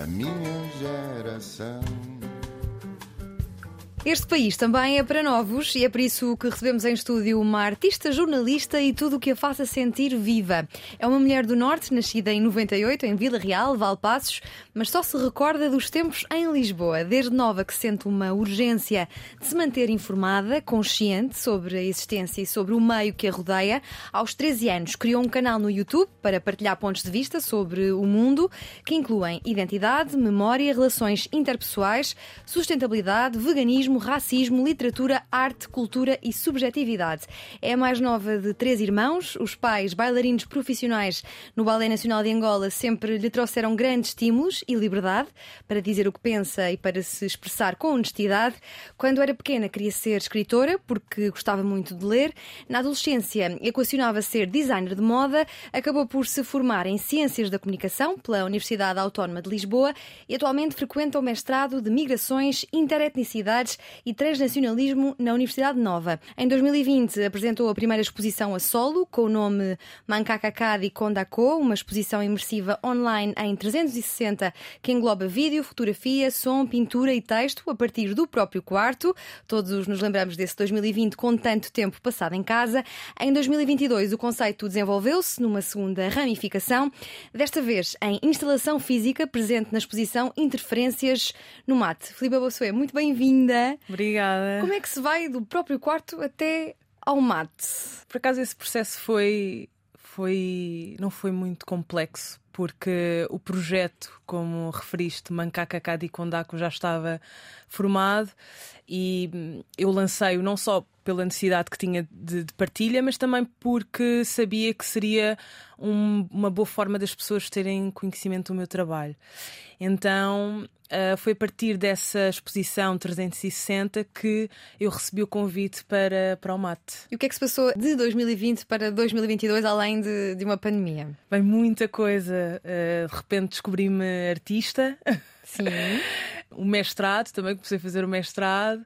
a minha geração. Este país também é para novos e é por isso que recebemos em estúdio uma artista, jornalista e tudo o que a faça sentir viva. É uma mulher do Norte, nascida em 98 em Vila Real, Valpassos, mas só se recorda dos tempos em Lisboa. Desde nova que sente uma urgência de se manter informada, consciente sobre a existência e sobre o meio que a rodeia. Aos 13 anos criou um canal no YouTube para partilhar pontos de vista sobre o mundo, que incluem identidade, memória, relações interpessoais, sustentabilidade, veganismo racismo, literatura, arte, cultura e subjetividade. É a mais nova de três irmãos. Os pais, bailarinos profissionais no Ballet Nacional de Angola, sempre lhe trouxeram grandes estímulos e liberdade para dizer o que pensa e para se expressar com honestidade. Quando era pequena, queria ser escritora porque gostava muito de ler. Na adolescência, equacionava ser designer de moda. Acabou por se formar em Ciências da Comunicação pela Universidade Autónoma de Lisboa e atualmente frequenta o mestrado de Migrações, Interetnicidades e Transnacionalismo na Universidade Nova. Em 2020 apresentou a primeira exposição a solo com o nome Mancacacadi Kondako, uma exposição imersiva online em 360 que engloba vídeo, fotografia, som, pintura e texto a partir do próprio quarto. Todos nos lembramos desse 2020 com tanto tempo passado em casa. Em 2022 o conceito desenvolveu-se numa segunda ramificação, desta vez em instalação física presente na exposição Interferências no Mate. Filipe Bossuet, muito bem-vinda. Obrigada. Como é que se vai do próprio quarto até ao mate? Por acaso esse processo foi, foi não foi muito complexo, porque o projeto, como referiste, Mancaca Cadi Kondaku, já estava formado e eu lancei-o não só pela necessidade que tinha de, de partilha, mas também porque sabia que seria um, uma boa forma das pessoas terem conhecimento do meu trabalho. Então uh, foi a partir dessa exposição 360 que eu recebi o convite para, para o mate. E o que é que se passou de 2020 para 2022, além de, de uma pandemia? Vem muita coisa. Uh, de repente descobri-me artista. Sim. o mestrado, também comecei a fazer o mestrado.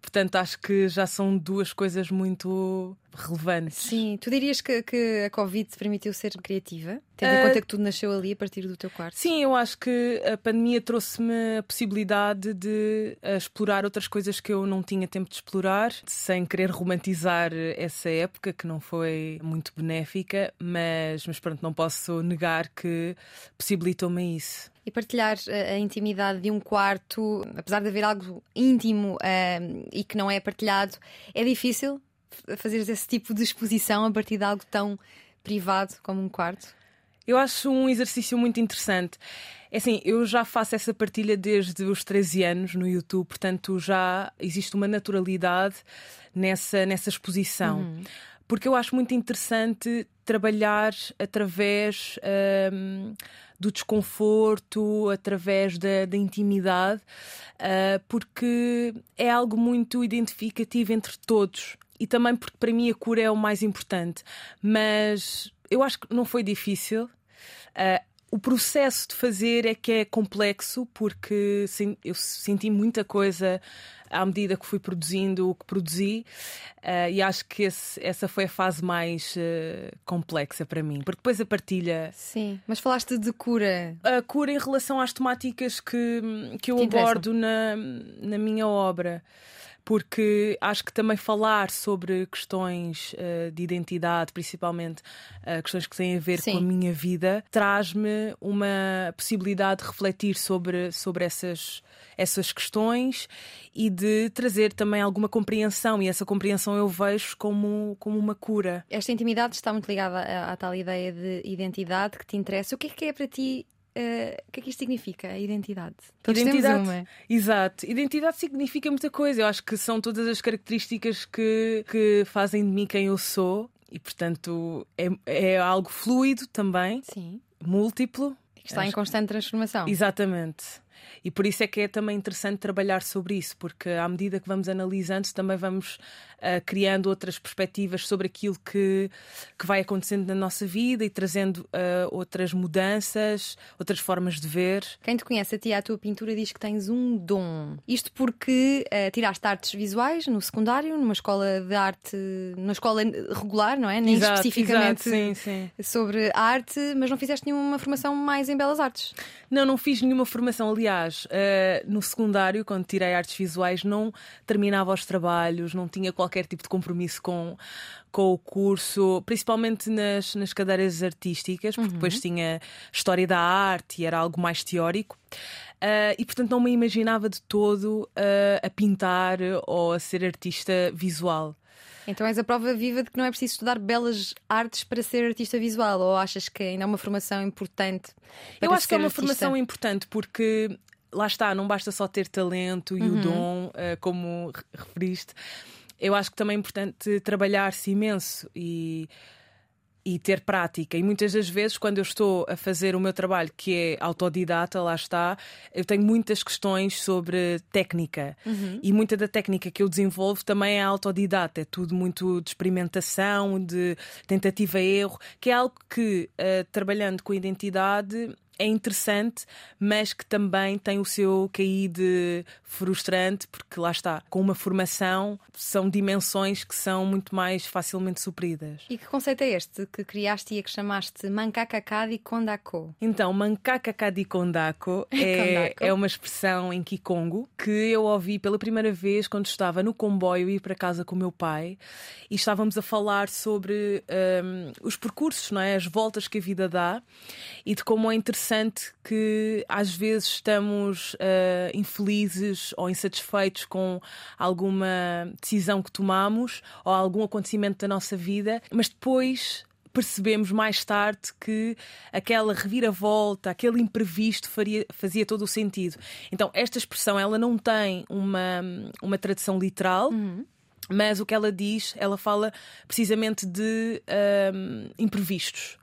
Portanto, acho que já são duas coisas muito relevantes. Sim, tu dirias que, que a Covid te permitiu ser criativa? Tendo uh, em conta que tudo nasceu ali a partir do teu quarto? Sim, eu acho que a pandemia trouxe-me a possibilidade de uh, explorar outras coisas que eu não tinha tempo de explorar, sem querer romantizar essa época que não foi muito benéfica, mas, mas pronto, não posso negar que possibilitou-me isso. E partilhar a, a, intimidade de um quarto, apesar de haver algo íntimo uh, e que não é partilhado, é difícil fazer esse tipo de exposição a partir de algo tão privado como um quarto? Eu acho um exercício muito interessante. É assim, eu já faço essa partilha desde os 13 anos no YouTube, portanto já existe uma naturalidade nessa, nessa exposição. Uhum. Porque eu acho muito interessante trabalhar através um, do desconforto, através da, da intimidade, uh, porque é algo muito identificativo entre todos e também porque para mim a cura é o mais importante. Mas eu acho que não foi difícil. Uh, o processo de fazer é que é complexo porque eu senti muita coisa à medida que fui produzindo o que produzi uh, e acho que esse, essa foi a fase mais uh, complexa para mim, porque depois a partilha. Sim, mas falaste de cura. A cura em relação às temáticas que, que eu abordo na, na minha obra porque acho que também falar sobre questões uh, de identidade, principalmente uh, questões que têm a ver Sim. com a minha vida, traz-me uma possibilidade de refletir sobre, sobre essas, essas questões e de trazer também alguma compreensão, e essa compreensão eu vejo como, como uma cura. Esta intimidade está muito ligada à, à tal ideia de identidade que te interessa. O que é que é para ti Uh, o que é que isto significa? A identidade. Todos identidade, uma. Exato. Identidade significa muita coisa. Eu acho que são todas as características que, que fazem de mim quem eu sou e, portanto, é, é algo fluido também. Sim. Múltiplo. Que está acho em constante transformação. Exatamente. E por isso é que é também interessante trabalhar sobre isso, porque à medida que vamos analisando, também vamos uh, criando outras perspectivas sobre aquilo que, que vai acontecendo na nossa vida e trazendo uh, outras mudanças, outras formas de ver. Quem te conhece a ti, a tua pintura, diz que tens um dom. Isto porque uh, tiraste artes visuais no secundário, numa escola de arte, numa escola regular, não é? Nem Exato, especificamente exato, sim, sim. sobre arte, mas não fizeste nenhuma formação mais em belas artes. Não, não fiz nenhuma formação. Aliás, uh, no secundário, quando tirei artes visuais, não terminava os trabalhos, não tinha qualquer tipo de compromisso com, com o curso, principalmente nas, nas cadeiras artísticas, porque uhum. depois tinha História da Arte e era algo mais teórico. Uh, e portanto não me imaginava de todo uh, a pintar ou a ser artista visual. Então és a prova viva de que não é preciso estudar belas artes para ser artista visual, ou achas que ainda é uma formação importante? Eu acho que é uma artista? formação importante porque lá está, não basta só ter talento e uhum. o dom, uh, como referiste. Eu acho que também é importante trabalhar-se imenso e e ter prática. E muitas das vezes, quando eu estou a fazer o meu trabalho, que é autodidata, lá está, eu tenho muitas questões sobre técnica. Uhum. E muita da técnica que eu desenvolvo também é autodidata. É tudo muito de experimentação, de tentativa e erro, que é algo que, uh, trabalhando com identidade, é interessante, mas que também tem o seu caí de frustrante, porque lá está, com uma formação são dimensões que são muito mais facilmente supridas. E que conceito é este que criaste e a que chamaste Mancacacadi Kondako? Então, Mancacacadi Kondako é, é uma expressão em Kikongo que eu ouvi pela primeira vez quando estava no comboio ir para casa com o meu pai e estávamos a falar sobre um, os percursos, não é? as voltas que a vida dá e de como é interessante interessante que às vezes estamos uh, infelizes ou insatisfeitos com alguma decisão que tomamos ou algum acontecimento da nossa vida, mas depois percebemos mais tarde que aquela reviravolta, aquele imprevisto faria, fazia todo o sentido. Então, esta expressão ela não tem uma, uma tradução literal. Uhum. Mas o que ela diz, ela fala precisamente de um, eh, imprevistos.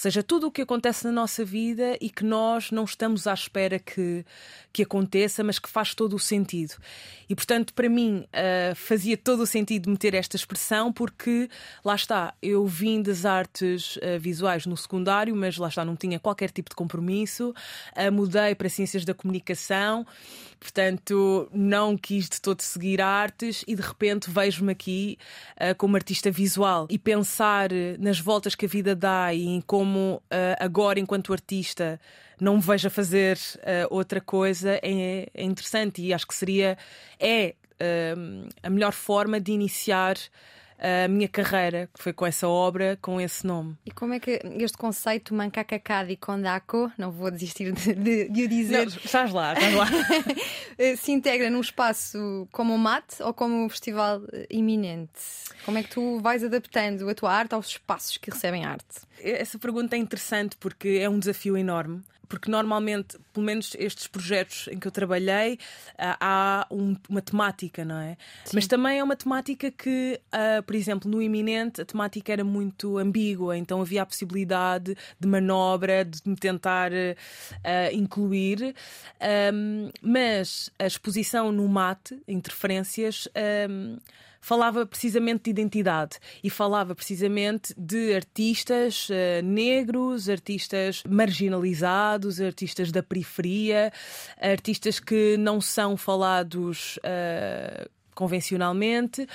Seja, tudo o que acontece na nossa vida e que nós não estamos à espera que, que aconteça, mas que faz todo o sentido. E portanto, para mim, uh, fazia todo o sentido meter esta expressão, porque lá está, eu vim das artes uh, visuais no secundário, mas lá está, não tinha qualquer tipo de compromisso, uh, mudei para ciências da comunicação. Portanto, não quis de todo seguir artes e de repente vejo-me aqui como artista visual e pensar nas voltas que a vida dá e em como uh, agora, enquanto artista, não me vejo a fazer uh, outra coisa é, é, interessante e acho que seria é a melhor forma de iniciar a minha carreira, que foi com essa obra, com esse nome. E como é que este conceito Mancacacadi Kondako, não vou desistir de, de, de o dizer. Não, estás lá, estás lá. se integra num espaço como o MAT ou como um festival iminente? Como é que tu vais adaptando a tua arte aos espaços que recebem arte? Essa pergunta é interessante porque é um desafio enorme porque normalmente, pelo menos estes projetos em que eu trabalhei, uh, há um, uma temática, não é? Sim. Mas também é uma temática que, uh, por exemplo, no iminente, a temática era muito ambígua, então havia a possibilidade de manobra, de me tentar uh, incluir, um, mas a exposição no mate, interferências. Um, falava precisamente de identidade e falava precisamente de artistas uh, negros, artistas marginalizados, artistas da periferia, artistas que não são falados. Uh, convencionalmente, uh,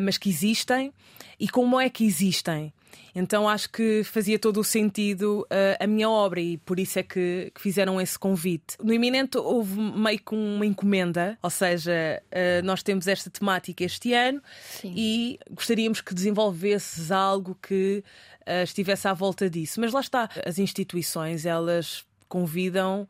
mas que existem. E como é que existem? Então acho que fazia todo o sentido uh, a minha obra e por isso é que, que, fizeram esse convite. No Iminente houve meio que uma encomenda, ou seja, uh, nós temos esta temática este ano Sim. e gostaríamos que desenvolvesses algo que uh, estivesse à volta disso. Mas lá está, as instituições elas convidam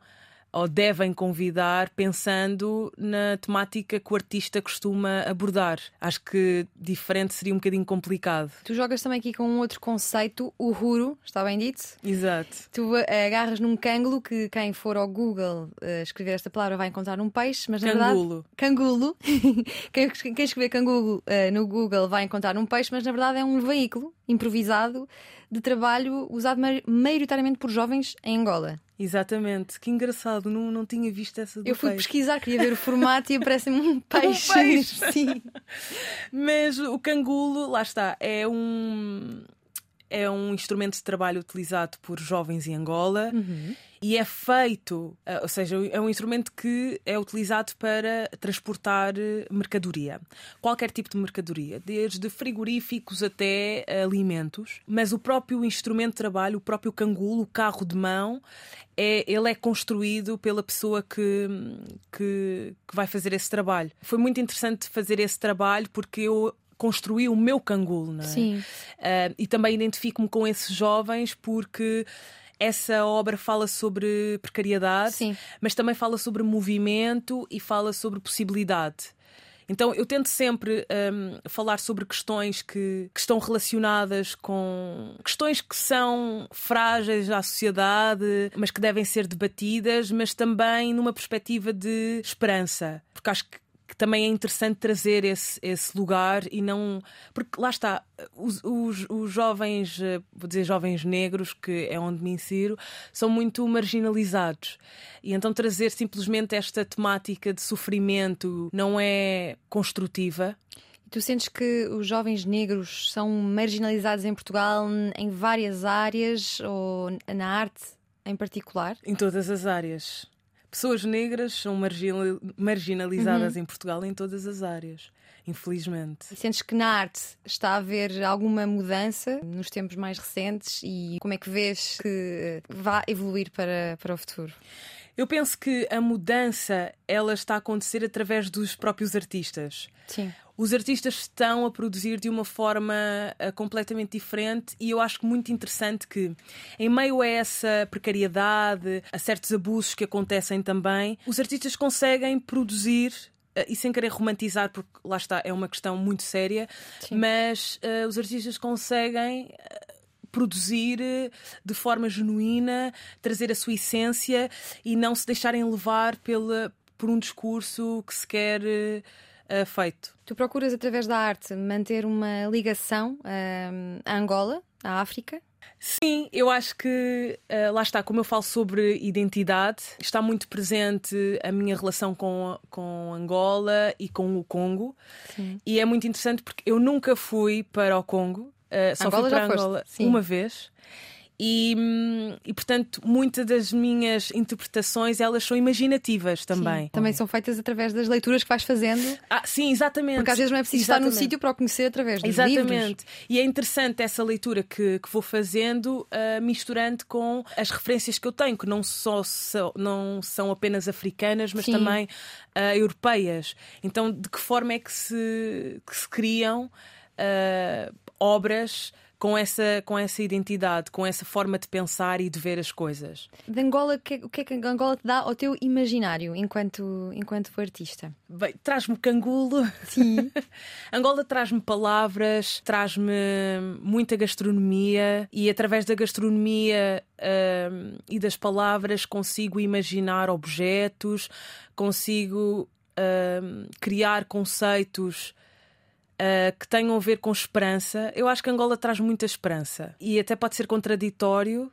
ou devem convidar pensando na temática que o artista costuma abordar. Acho que diferente seria um bocadinho complicado. Tu jogas também aqui com um outro conceito, o ruro, está bem dito? Exato. Tu agarras num cângulo que quem for ao Google uh, escrever esta palavra vai encontrar um peixe, mas na cangulo. verdade. Cangulo. quem, quem escrever cangulo uh, no Google vai encontrar um peixe, mas na verdade é um veículo improvisado de trabalho usado maioritariamente por jovens em Angola. Exatamente, que engraçado, não, não tinha visto essa do Eu fui peixe. pesquisar, queria ver o formato e aparece-me um peixe. peixe. Sim. Mas o cangulo, lá está, é um é um instrumento de trabalho utilizado por jovens em Angola Uhum. e é feito, eh, ou seja, é um instrumento que é utilizado para transportar eh, mercadoria. Qualquer tipo de mercadoria, desde frigoríficos até alimentos. Mas o próprio instrumento de trabalho, o próprio cangulo, o carro de mão, é, ele é construído pela pessoa que, que, que vai fazer esse trabalho. Foi muito interessante fazer esse trabalho porque eu construí o meu cangulo, não é? Sim. Uh, e também identifico-me com esses jovens porque essa obra fala sobre precariedade, Sim. mas também fala sobre movimento e fala sobre possibilidade. Então eu tento sempre um, falar sobre questões que, que, estão relacionadas com questões que são frágeis à sociedade, mas que devem ser debatidas, mas também numa perspectiva de esperança. Porque acho que que também é interessante trazer esse, esse lugar e não. Porque lá está, os, os, os, jovens, vou dizer jovens negros, que é onde me insiro, são muito marginalizados. E então trazer simplesmente esta temática de sofrimento não é construtiva. Tu sentes que os jovens negros são marginalizados em Portugal em várias áreas ou na arte em particular? Em todas as áreas. Pessoas negras são marginalizadas uhum. em Portugal em todas as áreas, infelizmente. E sentes que na arte está a haver alguma mudança nos tempos mais recentes e como é que vês que vai evoluir para, para o futuro? Eu penso que a mudança ela está a acontecer através dos próprios artistas. Sim. Os artistas estão a produzir de uma forma uh, completamente diferente e eu acho muito interessante que, em meio a essa precariedade, a certos abusos que acontecem também, os artistas conseguem produzir Uh, e sem querer romantizar, porque lá está, é uma questão muito séria, Sim. mas uh, os artistas conseguem produzir de forma genuína, trazer a sua essência e não se deixarem levar pela, por um discurso que se quer uh, feito. Tu procuras, através da arte, manter uma ligação uh, a Angola, à África? Sim, eu acho que uh, lá está, como eu falo sobre identidade, está muito presente a minha relação com, com Angola e com o Congo. Sim. E é muito interessante porque eu nunca fui para o Congo, uh, só Angola fui para Angola foste, sim. uma vez. E, hum, e, portanto, muitas das minhas interpretações elas são imaginativas também. Sim, também são feitas através das leituras que vais fazendo. Ah, sim, exatamente. Porque às vezes não é preciso exatamente. estar num sítio para o conhecer através dos Exatamente. livros. E é interessante essa leitura que, que vou fazendo, uh, misturando com as referências que eu tenho, que não, só são, não são apenas africanas, mas Sim. também uh, europeias. Então, de que forma é que se, que se criam uh, obras com essa, com essa identidade, com essa forma de pensar e de ver as coisas. De Angola, o que, que é que Angola te dá ao teu imaginário enquanto, enquanto artista? Bem, traz-me cangulo. Sim. Angola traz-me palavras, traz-me muita gastronomia e através da gastronomia hum, e das palavras consigo imaginar objetos, consigo hum, criar conceitos uh, que tenham a ver com esperança. Eu acho que Angola traz muita esperança e até pode ser contraditório,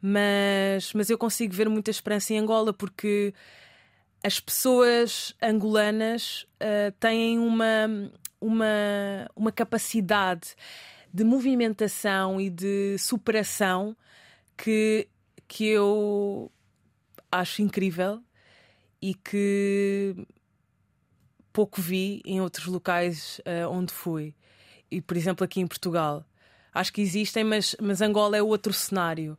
mas, mas eu consigo ver muita esperança em Angola porque as pessoas angolanas uh, têm uma, uma, uma capacidade de movimentação e de superação que, que eu acho incrível e que pouco vi em outros locais uh, onde fui. E, por exemplo, aqui em Portugal. Acho que existem, mas, mas Angola é outro cenário.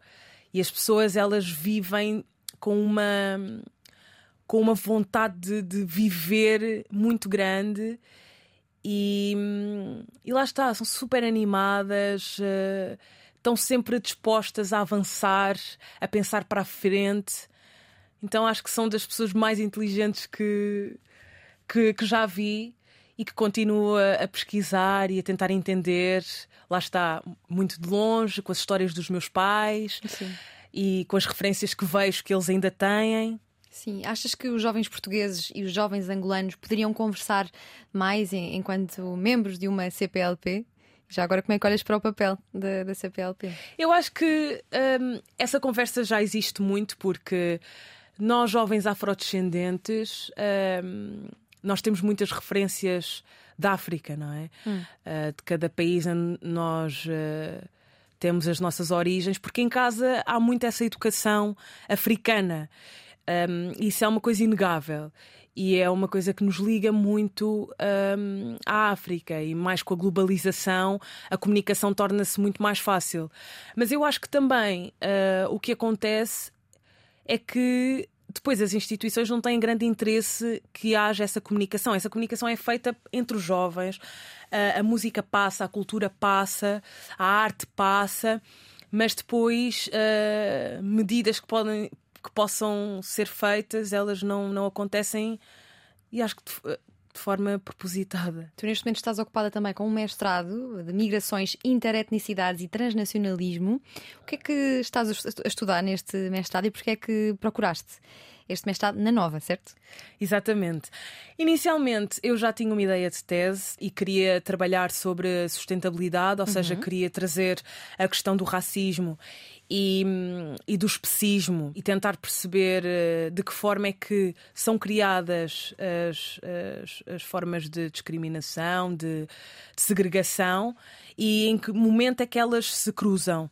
E as pessoas, elas vivem com uma, com uma vontade de, de viver muito grande. E, e lá está, são super animadas, uh, estão sempre dispostas a avançar, a pensar para a frente. Então acho que são das pessoas mais inteligentes que, que, que já vi e que continuo a, pesquisar e a tentar entender. Lá está, muito de longe, com as histórias dos meus pais Sim. e com as referências que vejo que eles ainda têm. Sim, achas que os jovens portugueses e os jovens angolanos poderiam conversar mais em, enquanto membros de uma CPLP Já agora, como é que olhas para o papel da, da CPLP? Eu acho que hum, essa conversa já existe muito porque nós, jovens afrodescendentes, hum, nós temos muitas referências da África, não é? Hum. Uh, de cada país nós. Uh, temos as nossas origens, porque em casa há muito essa educação africana. Um, isso é uma coisa inegável e é uma coisa que nos liga muito um, à África e mais com a globalização a comunicação torna-se muito mais fácil. Mas eu acho que também uh, o que acontece é que depois as instituições não têm grande interesse que haja essa comunicação. Essa comunicação é feita entre os jovens, a, a música passa, a cultura passa, a arte passa, mas depois uh, medidas que podem que possam ser feitas, elas não, não acontecem e acho que de, forma propositada. Tu neste momento estás ocupada também com um mestrado de migrações, interetnicidades e transnacionalismo. O que é que estás a estudar neste mestrado e porquê é que procuraste? Este mestrado na Nova, certo? Exatamente. Inicialmente eu já tinha uma ideia de tese e queria trabalhar sobre sustentabilidade, ou uhum. seja, queria trazer a questão do racismo e, e, do especismo e tentar perceber uh, de que forma é que são criadas as, as, as formas de discriminação, de, de, segregação e em que momento é que elas se cruzam.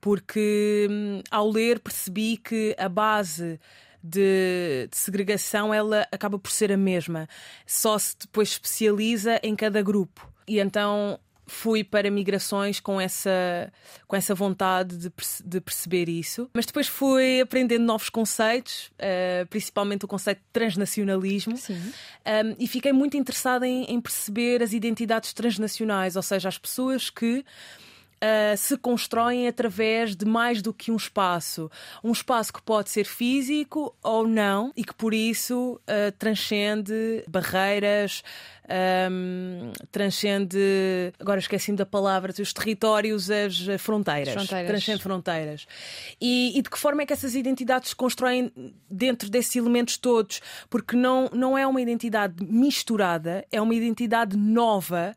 Porque um, ao ler percebi que a base de, de, segregação ela acaba por ser a mesma, só se depois especializa em cada grupo. E então fui para migrações com essa, com essa vontade de, de perceber isso. Mas depois fui aprendendo novos conceitos, uh, principalmente o conceito de transnacionalismo, um, e fiquei muito interessada em, em perceber as identidades transnacionais, ou seja, as pessoas que uh, se constroem através de mais do que um espaço. Um espaço que pode ser físico ou não e que por isso uh, transcende barreiras. Um, transcende, agora esqueci-me da palavra, os territórios, as fronteiras, fronteiras. transcende fronteiras. E, e, de que forma é que essas identidades se constroem dentro desses elementos todos? Porque não, não é uma identidade misturada, é uma identidade nova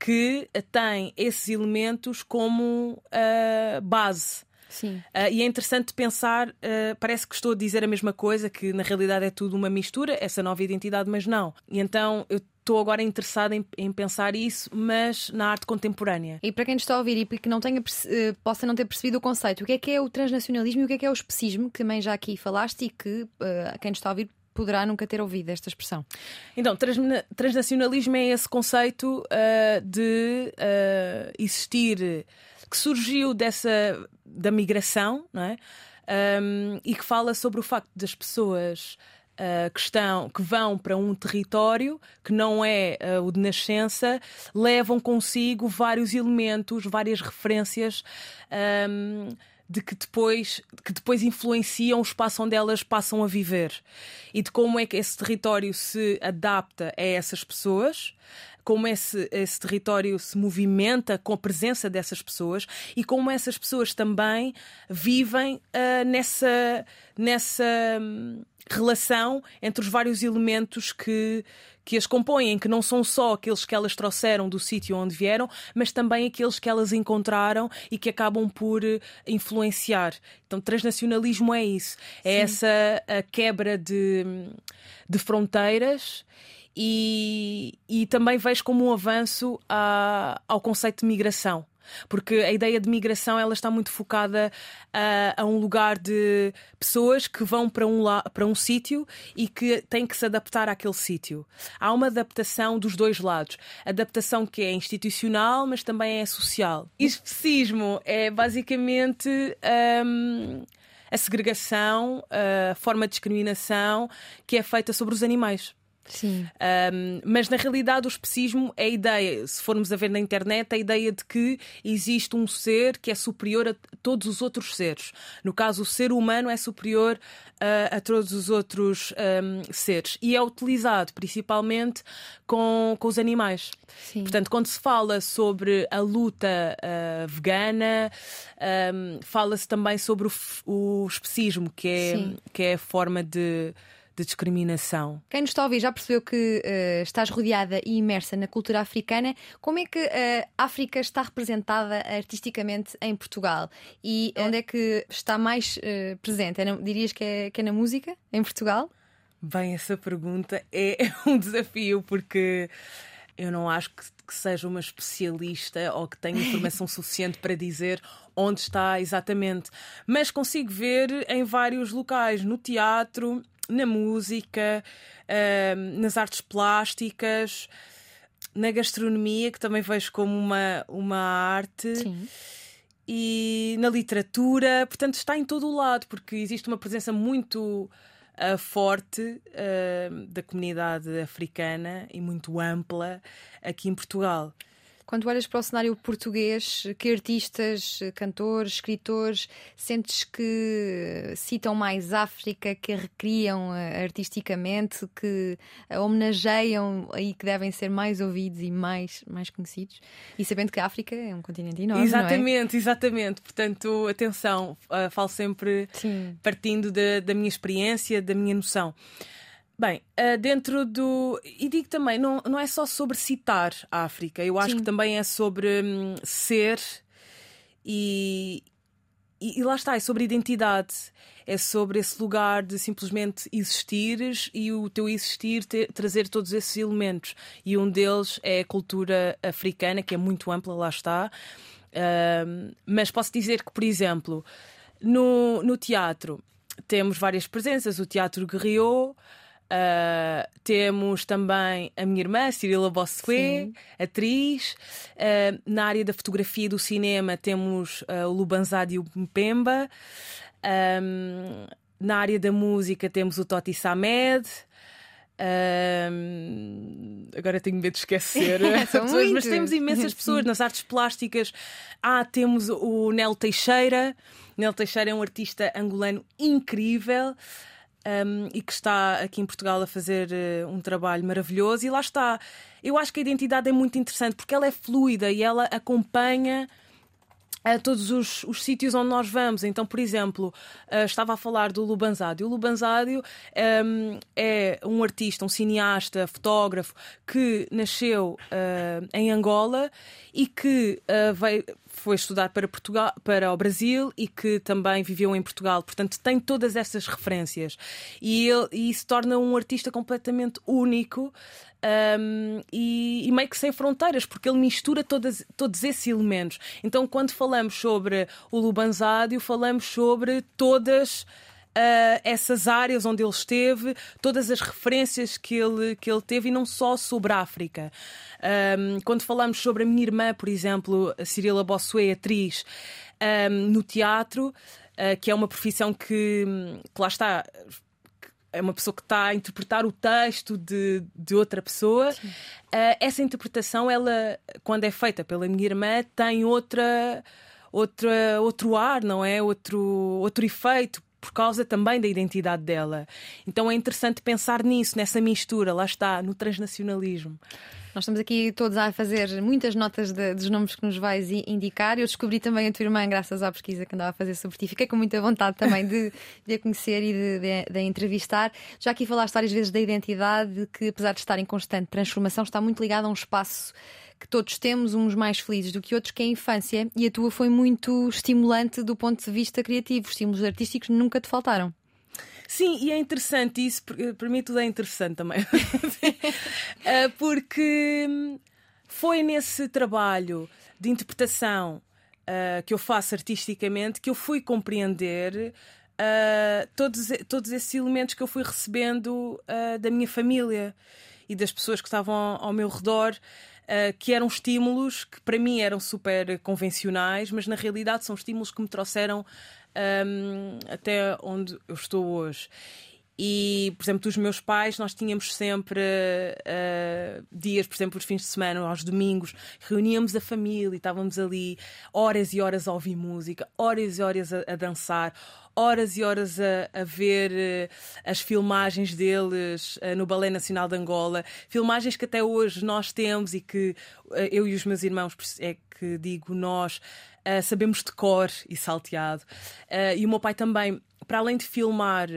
que tem esses elementos como uh, base. Sim. Uh, e é interessante pensar, uh, parece que estou a dizer a mesma coisa, que na realidade é tudo uma mistura, essa nova identidade, mas não. E então eu estou agora interessada em, em, pensar isso, mas na arte contemporânea. E para quem nos está a ouvir e que não tenha, uh, possa não ter percebido o conceito, o que é que é o transnacionalismo e o que é que é o especismo, que também já aqui falaste e que quem nos está a ouvir poderá nunca ter ouvido esta expressão. Então, transnacionalismo é esse conceito uh, de uh, existir, que surgiu dessa da migração, não é? Um, e que fala sobre o facto das pessoas uh, que, estão, que vão para um território que não é uh, o de nascença, levam consigo vários elementos, várias referências. Um, de que depois, que depois influenciam o espaço onde elas passam a viver. E de como é que esse território se adapta a essas pessoas, como esse, esse território se movimenta com a presença dessas pessoas e como essas pessoas também vivem uh, nessa, nessa hum, relação entre os vários elementos que, que as compõem, que não são só aqueles que elas trouxeram do sítio onde vieram, mas também aqueles que elas encontraram e que acabam por eh, influenciar. Então, transnacionalismo é isso, é Sim. essa a quebra de, de fronteiras. E, e também vejo como um avanço a, ao conceito de migração porque a ideia de migração ela está muito focada a, a um lugar de pessoas que vão para um, para um sítio e que têm que se adaptar àquele sítio. Há uma adaptação dos dois lados. Adaptação que é institucional, mas também é social. E especismo é basicamente. Um, a segregação, a forma de discriminação que é feita sobre os animais. Sim. Um, mas na realidade o especismo é a ideia, se formos a ver na internet, a ideia de que existe um ser que é superior a todos os outros seres. No caso, o ser humano é superior a, a todos os outros um, seres. E é utilizado principalmente com, com os animais. Sim. Portanto, quando se fala sobre a luta uh, vegana, um, fala-se também sobre o, o especismo, que é, que é a forma de de discriminação. Quem nos está a ouvir já percebeu que uh, estás rodeada e imersa na cultura africana. Como é que a África está representada artisticamente em Portugal? E onde é que está mais uh, presente? É na, dirias que é, que é na música, em Portugal? Bem, essa pergunta é um desafio porque eu não acho que, que, seja uma especialista ou que tenha informação suficiente para dizer onde está exatamente, mas consigo ver em vários locais, no teatro, na música, uh, nas artes plásticas, na gastronomia, que também vejo como uma, uma arte. Sim. E na literatura, portanto, está em todo o lado, porque existe uma presença muito uh, forte da comunidade africana e muito ampla aqui em Portugal. Quando olhas para o cenário português, que artistas, cantores, escritores sentes que citam mais África, que a recriam eh, artisticamente, que a homenageiam e que devem ser mais ouvidos e mais, mais conhecidos? E sabendo que a África é um continente enorme. Exatamente, é? exatamente. Portanto, atenção, uh, falo sempre Sim. partindo da, da minha experiência, da minha noção. Bem, uh, dentro do. E digo também, não, não é só sobre citar a África, eu acho Sim. que também é sobre hum, ser e, e, e, lá está, é sobre identidade. É sobre esse lugar de simplesmente existires e o teu existir ter, trazer todos esses elementos. E um deles é a cultura africana, que é muito ampla, lá está. Uh, mas posso dizer que, por exemplo, no, no teatro temos várias presenças. O Teatro Guerriot. Uh, temos também a minha irmã, Cirila Bossuet, atriz. Uh, na área da fotografia e do cinema temos uh, o Lubanzade e o Mpemba. Um, na área da música temos o Toti Samed. Um, agora tenho medo de esquecer pessoas, mas temos imensas pessoas nas artes plásticas. Ah, temos o Nel Teixeira. Nel Teixeira é um artista angolano incrível um, e que está aqui em Portugal a fazer uh, um trabalho maravilhoso. E lá está. Eu acho que a identidade é muito interessante porque ela é fluida e ela acompanha a todos os, os sítios onde nós vamos. Então, por exemplo, uh, estava a falar do Lubanzádio. O Lubanzádio um, é um artista, um cineasta, fotógrafo que nasceu uh, em Angola e que uh, veio, foi estudar para, Portugal, para o Brasil e que também viveu em Portugal. Portanto, tem todas essas referências. E, ele, e torna um artista completamente único um, e, e, meio que sem fronteiras, porque ele mistura todas, todos esses elementos. Então, quando falamos sobre o Lubanzádio, falamos sobre todas. Essas áreas onde ele esteve, todas as referências que ele, que ele teve, e não só sobre a África. Quando falamos sobre a minha irmã, por exemplo, a Cirila Bossuet, atriz, no teatro, uh, que é uma profissão que, que lá está é uma pessoa que está a interpretar o texto de, de outra pessoa. Uh, essa interpretação, ela, quando é feita pela minha irmã, tem outra, outra, outro ar, não é? Outro, outro efeito. Por causa também da identidade dela. Então é interessante pensar nisso, nessa mistura, lá está, no transnacionalismo. Nós estamos aqui todos a fazer muitas notas de, dos nomes que nos vais indicar. Eu descobri também a tua irmã graças à pesquisa que andava a fazer sobre ti. Fiquei com muita vontade também de, de a conhecer e de, de, de, a entrevistar. Já aqui falaste várias vezes da identidade, que apesar de estar em constante transformação, está muito ligada a um espaço que todos temos, uns mais felizes do que outros, que é a infância. E a tua foi muito estimulante do ponto de vista criativo. Os estímulos artísticos nunca te faltaram. Sim, e é interessante isso, porque para mim tudo é interessante também. Eh, porque foi nesse trabalho de interpretação uh, que eu faço artisticamente que eu fui compreender uh, todos, todos esses elementos que eu fui recebendo uh, da minha família e das pessoas que estavam ao meu redor. Uh, que eram estímulos que para mim eram super convencionais, mas na realidade são estímulos que me trouxeram um, até onde eu estou hoje. E, por exemplo, dos meus pais, nós tínhamos sempre uh, dias, por exemplo, os fins de semana, aos domingos, reuníamos a família e estávamos ali horas e horas a ouvir música, horas e horas a, a dançar, horas e horas a, a ver uh, as filmagens deles uh, no Balé Nacional de Angola, filmagens que até hoje nós temos e que eu e os meus irmãos, é que digo nós, sabemos de cor e salteado. e o meu pai também, para além de filmar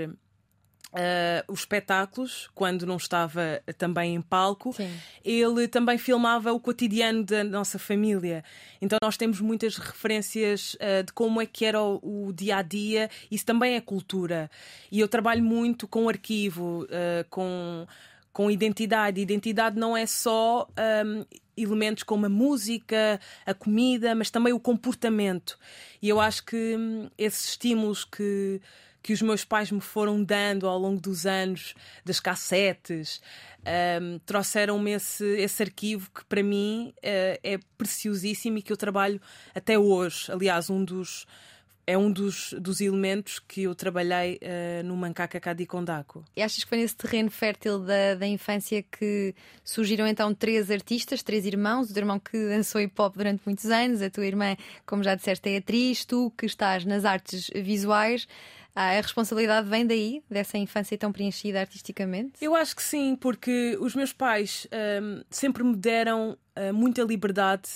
Uh, os espetáculos, quando não estava também em palco, Sim. ele também filmava o cotidiano da nossa família. Então nós temos muitas referências uh, de como é que era o, o, dia a dia. Isso também é cultura. E eu trabalho muito com arquivo, uh, com com identidade. Identidade não é só um, elementos como a música, a comida, mas também o comportamento. E eu acho que hum, esses estímulos que que os meus pais me foram dando ao longo dos anos, das cassetes, um, trouxeram-me esse, esse arquivo que para mim uh, é preciosíssimo e que eu trabalho até hoje. Aliás, um dos é um dos, dos elementos que eu trabalhei uh, no Mancaca Kadikondako. E achas que foi nesse terreno fértil da, da infância que surgiram então três artistas, três irmãos? O teu irmão que dançou hip hop durante muitos anos, a tua irmã, como já disseste, é atriz, tu que estás nas artes visuais. Ah, a responsabilidade vem daí, dessa infância tão preenchida artisticamente? Eu acho que sim, porque os meus pais um, sempre me deram uh, muita liberdade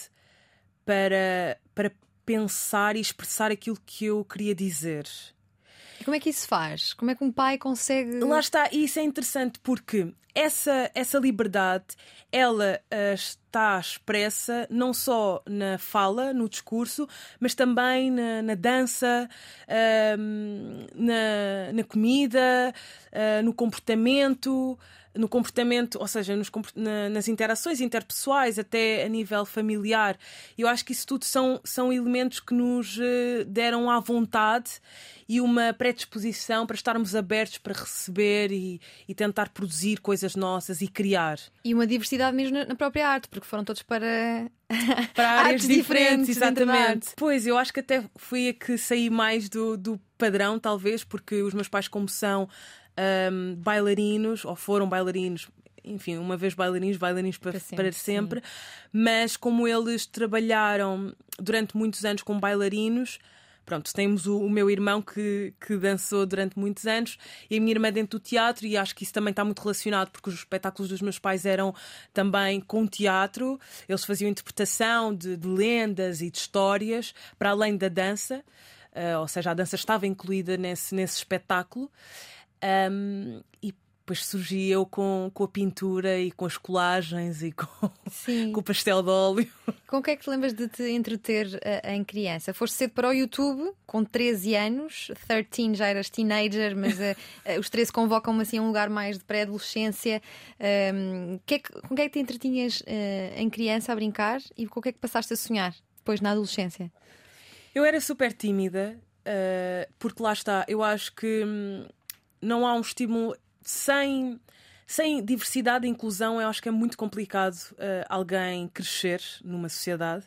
para, para pensar e expressar aquilo que eu queria dizer. E como é que isso faz? Como é que um pai consegue. Lá está, e isso é interessante porque essa, essa liberdade ela uh, está expressa não só na fala, no discurso, mas também na, na dança, uh, na, na comida, uh, no comportamento no comportamento, ou seja, nos, na, nas interações interpessoais, até a nível familiar. Eu acho que isso tudo são, são elementos que nos uh, deram à vontade e uma predisposição para estarmos abertos para receber e, e tentar produzir coisas nossas e criar. E uma diversidade mesmo na própria arte, porque foram todos para. para áreas diferentes, diferentes exatamente. Pois, eu acho que até fui a que saí mais do, do padrão, talvez, porque os meus pais, como são um, bailarinos, ou foram bailarinos, enfim, uma vez bailarinos, bailarinos para, para sempre, para sempre. mas como eles trabalharam durante muitos anos com bailarinos. Pronto, temos o, o, meu irmão que, que dançou durante muitos anos e a minha irmã dentro do teatro, e acho que isso também está muito relacionado, porque os espetáculos dos meus pais eram também com teatro, eles faziam interpretação de, de lendas e de histórias, para além da dança, uh, ou seja, a dança estava incluída nesse, nesse espetáculo. Um, e depois surgi eu com, com a pintura e com as colagens e com, com o pastel de óleo. Com o que é que te lembras de te entreter uh, em criança? Foste cedo para o YouTube com 13 anos, 13 já eras teenager, mas uh, uh, os 13 convocam-me assim a um lugar mais de pré-adolescência. Um, que é que, com o que é que te entretinhas em criança a brincar e com o que é que passaste a sonhar depois na adolescência? Eu era super tímida, porque lá está, eu acho que. Hum, não há um estímulo sem sem diversidade e inclusão, eu acho que é muito complicado uh, alguém crescer numa sociedade.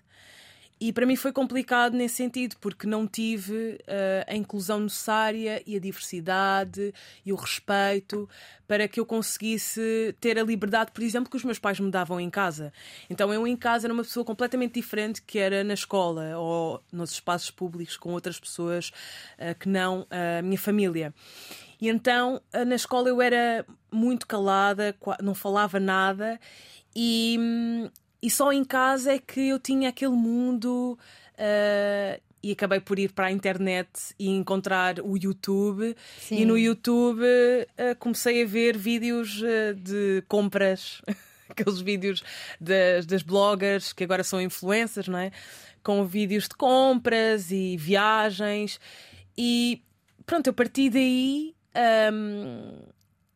E para mim foi complicado nesse sentido, porque não tive uh, a inclusão necessária e a diversidade e o respeito para que eu conseguisse ter a liberdade, por exemplo, que os meus pais me davam em casa. Então eu em casa era uma pessoa completamente diferente que era na escola ou nos espaços públicos com outras pessoas uh, que não a minha família. E então eh, na escola eu era muito calada, não falava nada e, hum, e só em casa é que eu tinha aquele mundo. Uh, e acabei por ir para a internet e encontrar o YouTube. Sim. E no YouTube uh, comecei a ver vídeos uh, de compras, aqueles vídeos das, das bloggers que agora são influencers, não é? Com vídeos de compras e viagens. E pronto, eu parti daí um,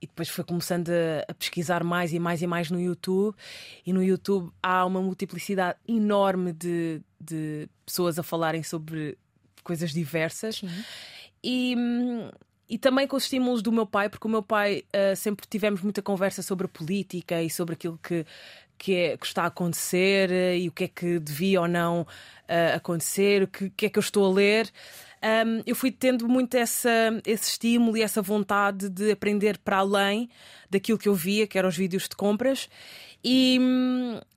e depois foi começando a, a, pesquisar mais e mais e mais no YouTube. E no YouTube há uma multiplicidade enorme de, de pessoas a falarem sobre coisas diversas. E, e também com os estímulos do meu pai, porque o meu pai uh, sempre tivemos muita conversa sobre a política e sobre aquilo que, que, é, que está a acontecer e o que é que devia ou não uh, acontecer, o que, que é que eu estou a ler um, eu fui tendo muito essa, esse estímulo e essa vontade de aprender para além daquilo que eu via, que eram os vídeos de compras. E,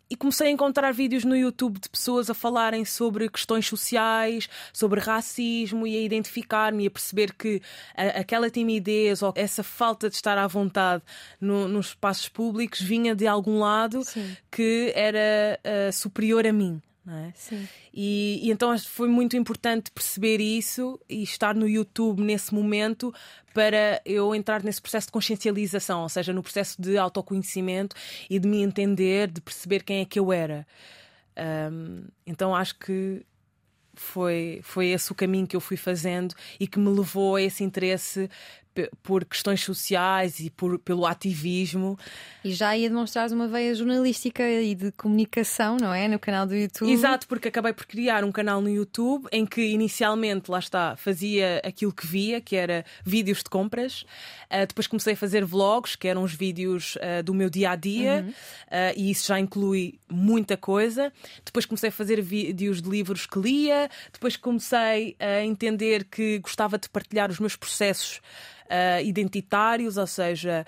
e comecei a encontrar vídeos no YouTube de pessoas a falarem sobre questões sociais, sobre racismo e a identificar-me e a perceber que a, aquela timidez ou essa falta de estar à vontade no, nos espaços públicos vinha de algum lado Sim. que era uh, superior a mim não é? Sim. E, e então foi muito importante perceber isso e estar no YouTube nesse momento para eu entrar nesse processo de consciencialização, ou seja, no processo de autoconhecimento e de me entender, de perceber quem é que eu era. Um, então acho que foi, foi esse o caminho que eu fui fazendo e que me levou a esse interesse por questões sociais e por, pelo ativismo. E já ia demonstrar uma veia jornalística e de comunicação, não é? No canal do YouTube. Exato, porque acabei por criar um canal no YouTube em que inicialmente, lá está, fazia aquilo que via, que era vídeos de compras. Uh, depois comecei a fazer vlogs, que eram os vídeos uh, do meu dia a dia, uhum. uh, e isso já inclui muita coisa. Depois comecei a fazer vídeos de livros que lia. Depois comecei a entender que gostava de partilhar os meus processos uh, identitários, ou seja,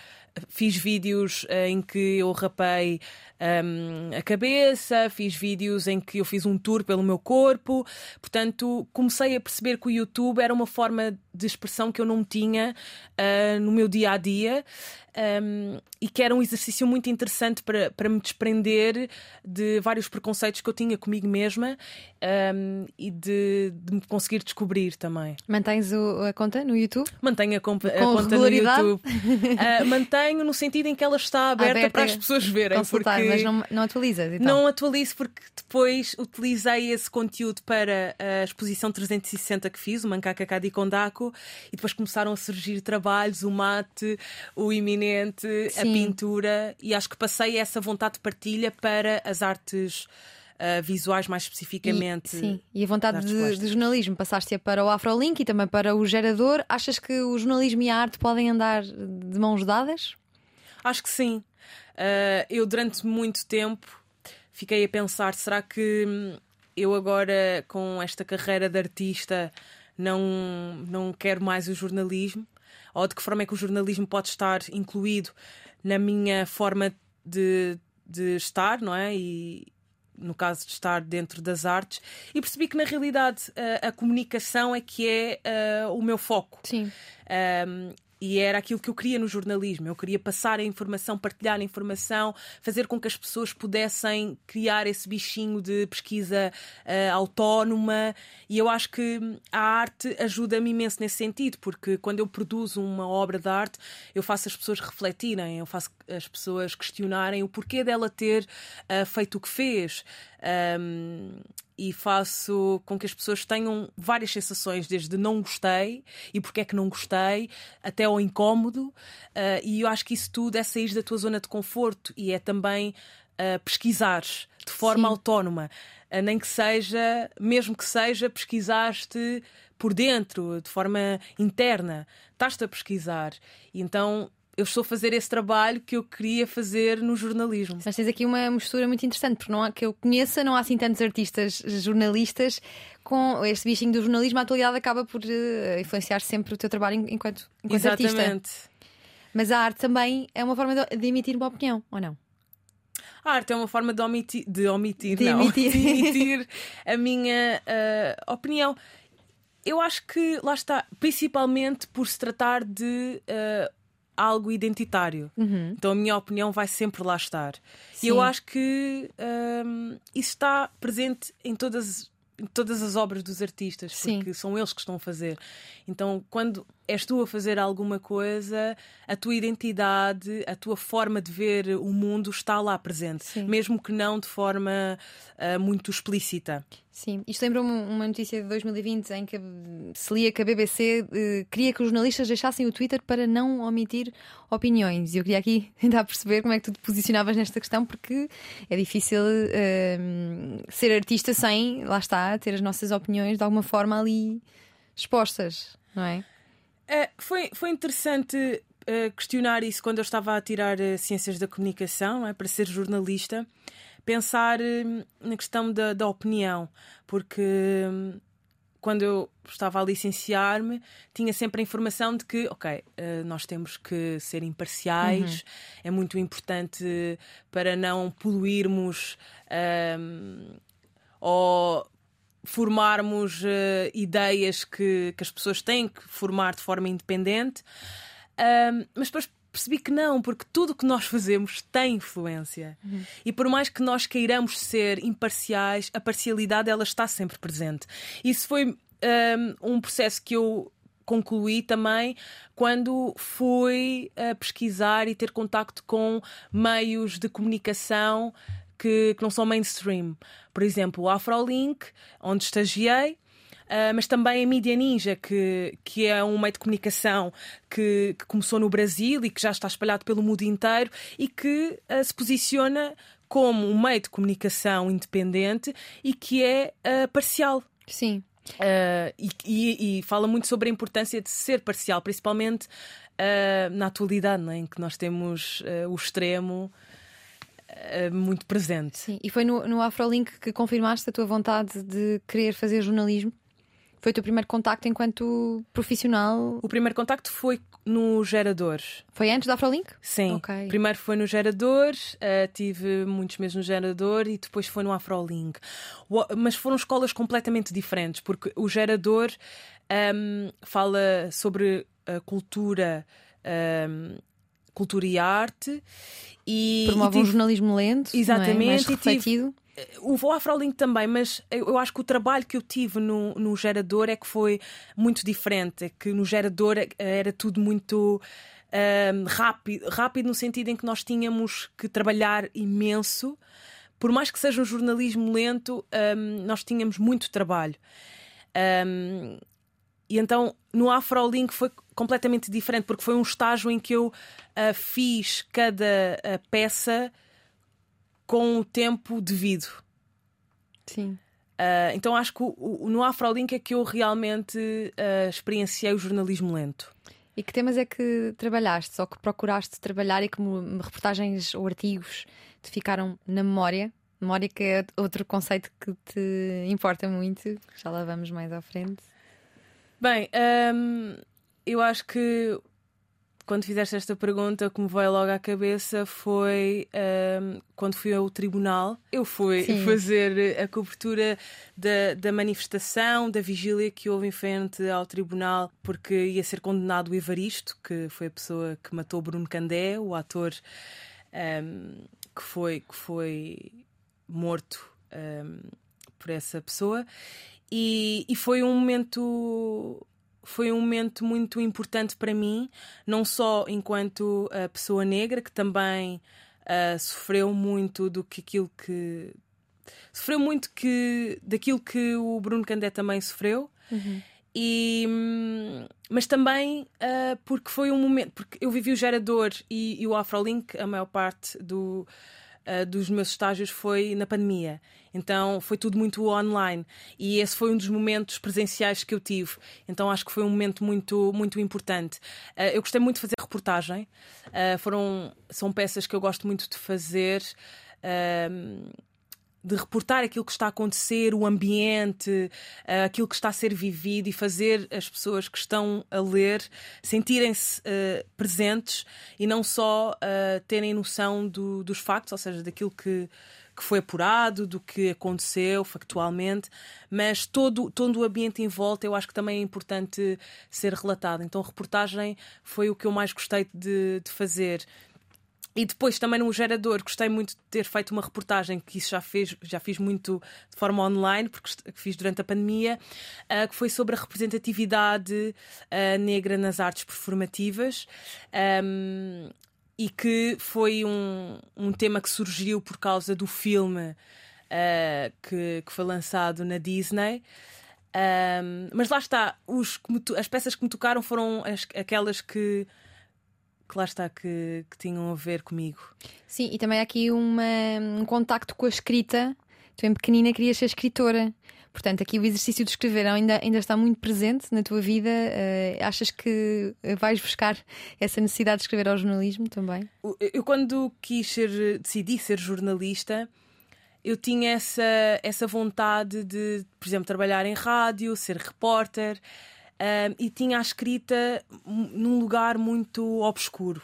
fiz vídeos uh, em que eu rapei um, a cabeça, fiz vídeos em que eu fiz um tour pelo meu corpo. Portanto, comecei a perceber que o YouTube era uma forma de expressão que eu não tinha uh, no meu dia a dia um, e que era um exercício muito interessante para, para me desprender de vários preconceitos que eu tinha comigo mesma um, e de, de, me conseguir descobrir também. Mantens o, a conta no YouTube? Mantenho a, a conta no YouTube. Uh, mantenho no sentido em que ela está aberta, aberta para as pessoas verem. Consultar, porque... Mas não, não atualizas? Então. Não atualizo porque depois utilizei esse conteúdo para a exposição 360 que fiz, o Mancaca Kondako, e depois começaram a surgir trabalhos, o mate, o iminente, Sim. a pintura, e acho que passei essa vontade de partilha para as artes. Uh, visuais mais especificamente. E, sim, e a vontade de, de, jornalismo passaste-a para o Afrolink e também para o gerador. Achas que o jornalismo e a arte podem andar de mãos dadas? Acho que sim. Uh, eu, durante muito tempo, fiquei a pensar: será que eu agora, com esta carreira de artista, não, não quero mais o jornalismo? Ou de que forma é que o jornalismo pode estar incluído na minha forma de, de estar, não é? E, no caso de estar dentro das artes, e percebi que na realidade a, a comunicação é que é uh, o meu foco. Sim. Um, e era aquilo que eu queria no jornalismo. Eu queria passar a informação, partilhar a informação, fazer com que as pessoas pudessem criar esse bichinho de pesquisa uh, autónoma. E eu acho que a arte ajuda-me imenso nesse sentido, porque quando eu produzo uma obra de arte, eu faço as pessoas refletirem, eu faço as pessoas questionarem o porquê dela ter uh, feito o que fez. Um, e faço com que as pessoas tenham várias sensações, desde não gostei e porque é que não gostei, até ao incómodo. Uh, e eu acho que isso tudo é sair da tua zona de conforto e é também uh, pesquisar de forma Sim. autónoma. Uh, nem que seja, mesmo que seja, pesquisaste por dentro, de forma interna, estás-te a pesquisar. E então eu estou a fazer esse trabalho que eu queria fazer no jornalismo. Mas tens aqui uma mistura muito interessante, porque não há, que eu conheça, não há assim tantos artistas jornalistas com este bichinho do jornalismo. A atualidade acaba por uh, influenciar sempre o teu trabalho enquanto, enquanto Exatamente. artista. Mas a arte também é uma forma de, de emitir uma opinião, ou não? A arte é uma forma de omitir, de omitir, de não, emitir. de emitir a minha uh, opinião. Eu acho que lá está, principalmente por se tratar de uh, algo identitário. Uhum. Então a minha opinião vai sempre lá estar. Sim. E eu acho que um, isso está presente em todas, em todas as obras dos artistas, porque Sim. são eles que estão a fazer. Então, quando és tu a fazer alguma coisa, a tua identidade, a tua forma de ver o mundo está lá presente, Sim. mesmo que não de forma uh, muito explícita. Sim, isto lembra-me uma notícia de 2020 em que se lia que a BBC eh, queria que os jornalistas deixassem o Twitter para não omitir opiniões. E eu queria aqui tentar perceber como é que tu te posicionavas nesta questão, porque é difícil eh, ser artista sem, lá está, ter as nossas opiniões de alguma forma ali expostas, não é? É foi, foi interessante uh, questionar isso quando eu estava a tirar uh, Ciências da Comunicação, é, para ser jornalista pensar hum, na questão da, da opinião, porque hum, quando eu estava a licenciar-me, tinha sempre a informação de que, ok, eh, nós temos que ser imparciais, uhum. é muito importante para não poluirmos um, ou formarmos uh, ideias que, que as pessoas têm que formar de forma independente. Um, mas depois percebi que não, porque tudo o que nós fazemos tem influência. Uhum. E por mais que nós queiramos ser imparciais, a parcialidade ela está sempre presente. Isso foi um, um processo que eu concluí também quando fui a pesquisar e ter contacto com meios de comunicação que, que não são mainstream. Por exemplo, o Afrolink, onde estagiei. Uh, mas também a Mídia Ninja, que, que é um meio de comunicação que, que, começou no Brasil e que já está espalhado pelo mundo inteiro e que uh, se posiciona como um meio de comunicação independente e que é uh, parcial. Sim. E, e, e, fala muito sobre a importância de ser parcial, principalmente na atualidade, né, em que nós temos o extremo muito presente. Sim, e foi no, no Afrolink que confirmaste a tua vontade de querer fazer jornalismo? Foi o teu primeiro contacto enquanto profissional? O primeiro contacto foi no gerador. Foi antes da Afrolink? Sim. Okay. Primeiro foi no gerador, uh, tive muitos meses no gerador e depois foi no Afrolink. O, mas foram escolas completamente diferentes, porque o gerador um, ehm, fala sobre a cultura. Um, ehm, cultura e arte e promove e um jornalismo lento exatamente é? e tive o Afrolink também, mas eu acho que o trabalho que eu tive no, no gerador é que foi muito diferente. É que no gerador era tudo muito um, rápido, rápido no sentido em que nós tínhamos que trabalhar imenso. Por mais que seja um jornalismo lento, um, nós tínhamos muito trabalho. Um, e então no Afrolink foi completamente diferente, porque foi um estágio em que eu uh, fiz cada uh, peça com o tempo devido. Sim. Uh, então acho que o, o, no Afrolink é que eu realmente experienciei o jornalismo lento. E que temas é que trabalhaste ou que procuraste trabalhar e que reportagens ou artigos te ficaram na memória? Memória que é outro conceito que te importa muito, já lá vamos mais à frente. Bem, um, eu acho que quando fizeste esta pergunta, o que me veio logo à cabeça foi um, quando fui ao tribunal. Eu fui Sim. fazer a cobertura da, da, manifestação, da vigília que houve em frente ao tribunal, porque ia ser condenado o Evaristo, que foi a pessoa que matou Bruno Candé, o ator um, que, foi, que foi morto um, por essa pessoa. E, e foi um momento foi um momento muito importante para mim, não só enquanto uh, pessoa negra, que também uh, sofreu muito do que aquilo que. sofreu muito que, daquilo que o Bruno Candé também sofreu. Uhum. E, mas também uh, porque foi um momento, porque eu vivi o gerador e, e o Afrolink, a maior parte do, uh, dos meus estágios foi na pandemia. Então foi tudo muito online e esse foi um dos momentos presenciais que eu tive. Então acho que foi um momento muito, muito importante. Uh, eu gostei muito de fazer reportagem. Uh, foram, são peças que eu gosto muito de fazer. Uh, de reportar aquilo que está a acontecer, o ambiente, uh, aquilo que está a ser vivido e fazer as pessoas que estão a ler sentirem-se uh, presentes e não só uh, terem noção do, dos factos, ou seja, daquilo que, que foi apurado, do que aconteceu factualmente, mas todo, todo o ambiente em volta eu acho que também é importante ser relatado. Então, a reportagem foi o que eu mais gostei de, de fazer. E depois também no gerador gostei muito de ter feito uma reportagem que isso já fez, já fiz muito de forma online, porque fiz durante a pandemia, uh, que foi sobre a representatividade uh, negra nas artes performativas. Um, e que foi um, um tema que surgiu por causa do filme uh, que, que foi lançado na Disney. Um, mas lá está, os, as peças que me tocaram foram as, aquelas que que lá está, que, que tinham a ver comigo. Sim, e também há aqui uma, um contacto com a escrita. Tu, em pequenina, querias ser escritora. Portanto, aqui o exercício de escrever ainda, ainda está muito presente na tua vida. Uh, achas que vais buscar essa necessidade de escrever ao jornalismo também? Eu, quando quis ser, decidi ser jornalista, eu tinha essa, essa vontade de, por exemplo, trabalhar em rádio, ser repórter e tinha a escrita num lugar muito obscuro.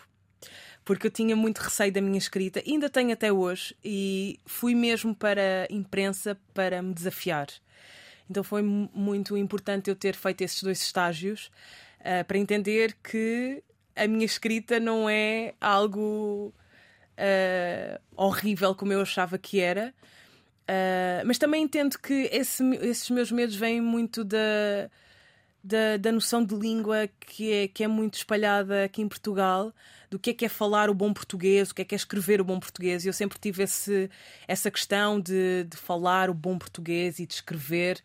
Porque eu tinha muito receio da minha escrita, ainda tenho até hoje, e fui mesmo para a imprensa para me desafiar. Então foi muito importante eu ter feito esses dois estágios uh, para entender que a minha escrita não é algo uh, horrível como eu achava que era. Uh, mas também entendo que esse, esses meus medos vêm muito da, da, da, noção de língua que é, que é muito espalhada aqui em Portugal, do que é que é falar o bom português, o que é que é escrever o bom português. Eu sempre tive esse, essa questão de, de falar o bom português e de escrever.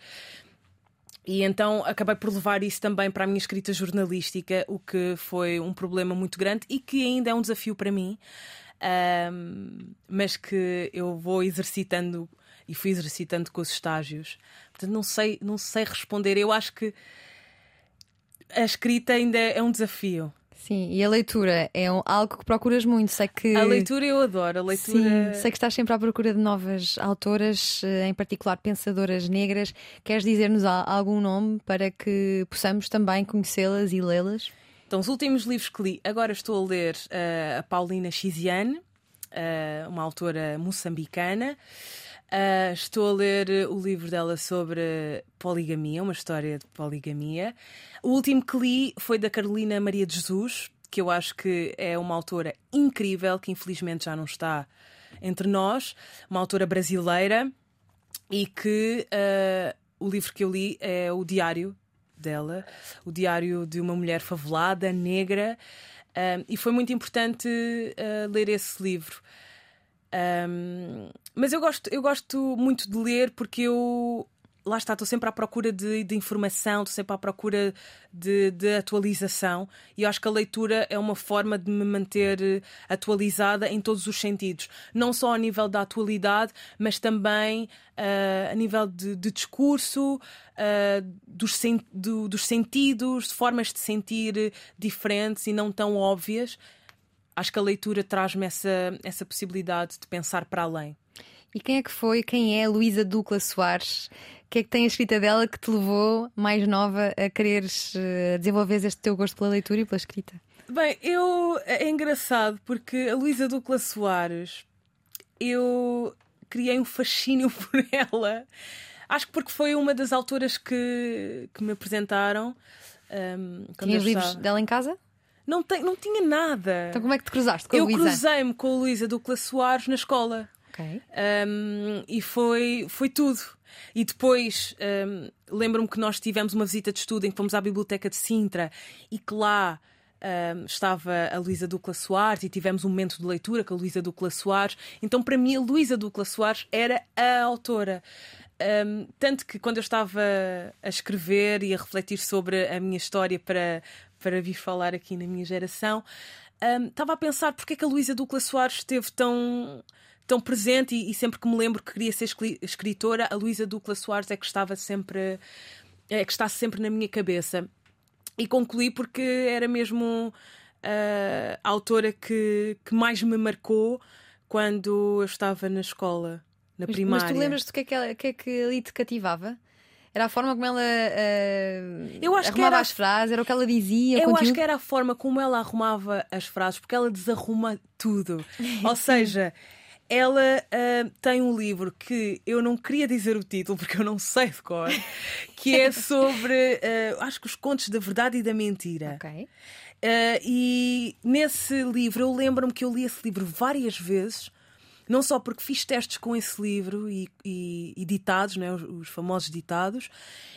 E então acabei por levar isso também para a minha escrita jornalística, o que foi um problema muito grande e que ainda é um desafio para mim, um, mas que eu vou exercitando e fui exercitando com os estágios. Portanto, não sei, não sei responder. Eu acho que a escrita ainda é um desafio. Sim, e a leitura é algo que procuras muito. Sei que a leitura eu adoro. A leitura. Sim, sei que estás sempre à procura de novas autoras, eh, em particular pensadoras negras. Queres dizer-nos algum nome para que possamos também conhecê-las e lê-las? Então, os últimos livros que li, agora estou a ler uh, a Paulina Chiziane, uh, uma autora moçambicana. Uh, estou a ler o livro dela sobre poligamia, uma história de poligamia. O último que li foi da Carolina Maria de Jesus, que eu acho que é uma autora incrível, que infelizmente já não está entre nós, uma autora brasileira, e que uh, o livro que eu li é o diário dela, o diário de uma mulher favelada, negra, uh, e foi muito importante ler esse livro. Um, mas eu gosto, eu gosto muito de ler porque eu lá está, estou sempre à procura de, de informação, estou sempre à procura de, de, atualização e acho que a leitura é uma forma de me manter atualizada em todos os sentidos, não só a nível da atualidade, mas também uh, a nível de, de discurso, uh, dos, sen do, dos sentidos, de formas de sentir diferentes e não tão óbvias acho que a leitura traz-me essa, essa possibilidade de pensar para além. E quem é que foi, quem é Luísa Ducla Soares? O que é que tem a escrita dela que te levou, mais nova, a quereres uh, desenvolver este teu gosto pela leitura e pela escrita? Bem, eu é engraçado porque a Luísa Ducla Soares, eu criei um fascínio por ela. Acho que porque foi uma das autoras que, que me apresentaram. Um, Tinhas livros dela em casa? Não, tem, não tinha nada. Então como é que te cruzaste com a Eu Luísa? cruzei-me com a Luísa Ducla Soares na escola. Ok. Um, e foi, foi tudo. E depois um, lembro-me que nós tivemos uma visita de estudo em que fomos à Biblioteca de Sintra e que lá um, estava a Luísa Ducla Soares e tivemos um momento de leitura com a Luísa Ducla Soares. Então, para mim, a Luísa Ducla Soares era a autora. Um, tanto que quando eu estava a escrever e a refletir sobre a minha história para, para vir falar aqui na minha geração, um, estava a pensar porque é que a Luísa Ducla Soares esteve tão tão presente e, e, sempre que me lembro que queria ser escritora, a Luísa Ducla Soares é que estava sempre é que está sempre na minha cabeça. E concluí porque era mesmo uh, a autora que, que mais me marcou quando eu estava na escola, na mas, primária. Mas tu lembras do que é que, que, é que ali te cativava? Era a forma como ela uh, eu acho arrumava que era... as frases, era o que ela dizia. Eu acho que era a forma como ela arrumava as frases, porque ela desarruma tudo. Ou seja, ela uh, tem um livro que eu não queria dizer o título porque eu não sei de cor, que é sobre, uh, acho que os contos da verdade e da mentira. Ok. e nesse livro, eu lembro-me que eu li esse livro várias vezes não só porque fiz testes com esse livro e, e, e ditados, né, os, os, famosos ditados,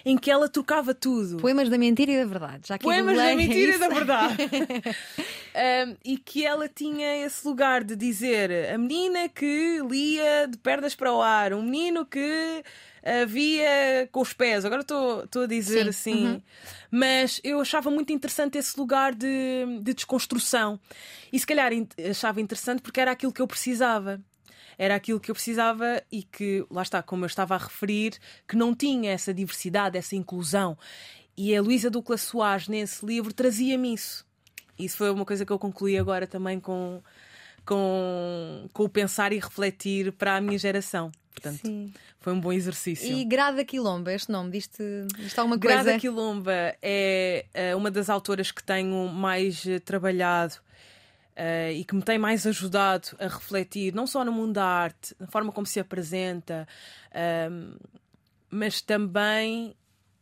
em que ela trocava tudo. Poemas da mentira e da verdade. Já que Poemas da mentira é e da verdade. um, e que ela tinha esse lugar de dizer a menina que lia de pernas para o ar, um menino que havia com os pés, agora estou a dizer Sim. assim, uhum. mas eu achava muito interessante esse lugar de, de desconstrução e se calhar achava interessante porque era aquilo que eu precisava era aquilo que eu precisava e que, lá está, como eu estava a referir, que não tinha essa diversidade, essa inclusão. E a Luísa Ducla Soares, nesse livro, trazia-me isso. Isso foi uma coisa que eu concluí agora também com, com, com o pensar e refletir para a minha geração. Portanto, Sim. foi um bom exercício. E Grada Quilomba, este nome, diz diz alguma coisa? Grada Quilomba é uh, uma das autoras que tenho mais uh, trabalhado Uh, e que me tem mais ajudado a refletir, não só no mundo da arte, na forma como se apresenta, uh, mas também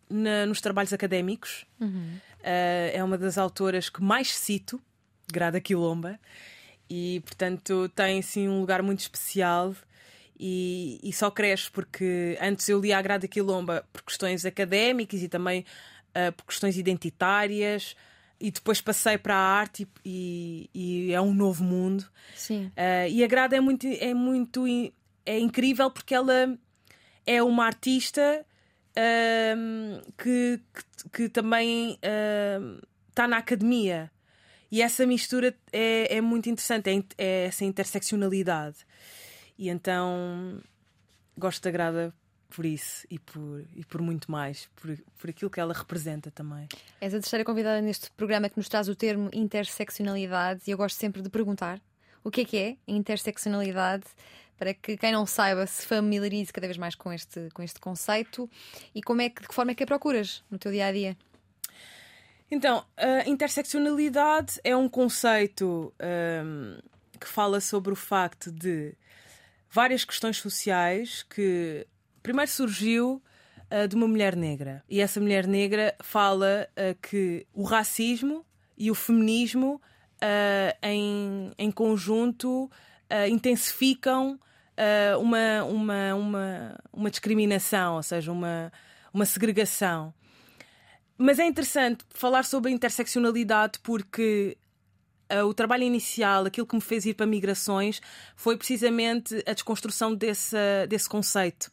na, nos trabalhos académicos. Uhum. Uh, é uma das autoras que mais cito Grada Quilomba, e portanto tem sim um lugar muito especial. E, e, só cresce porque antes eu lia a Grada Quilomba por questões académicas e também uh, por questões identitárias, e depois passei para a arte e, e é um novo mundo. Sim. Uh, e a Grada é muito, é muito é incrível porque ela é uma artista uh, que, que, que, também uh, está na academia. E essa mistura é, é muito interessante, é, é essa interseccionalidade. E então gosto da Grada por isso e por, e por muito mais, por, por aquilo que ela representa também. És a terceira convidada neste programa que nos traz o termo interseccionalidade e eu gosto sempre de perguntar o que é que é interseccionalidade para que quem não saiba se familiarize cada vez mais com este, com este conceito e como é que, de que forma é que a procuras no teu dia a dia? Então, a interseccionalidade é um conceito um, que fala sobre o facto de várias questões sociais que primeiro surgiu uh, de uma mulher negra. E essa mulher negra fala uh, que o racismo e o feminismo uh, em, em conjunto intensificam uma, uma, uma, uma discriminação, ou seja, uma, uma segregação. Mas é interessante falar sobre a interseccionalidade porque uh, o trabalho inicial, aquilo que me fez ir para migrações, foi precisamente a desconstrução desse, desse conceito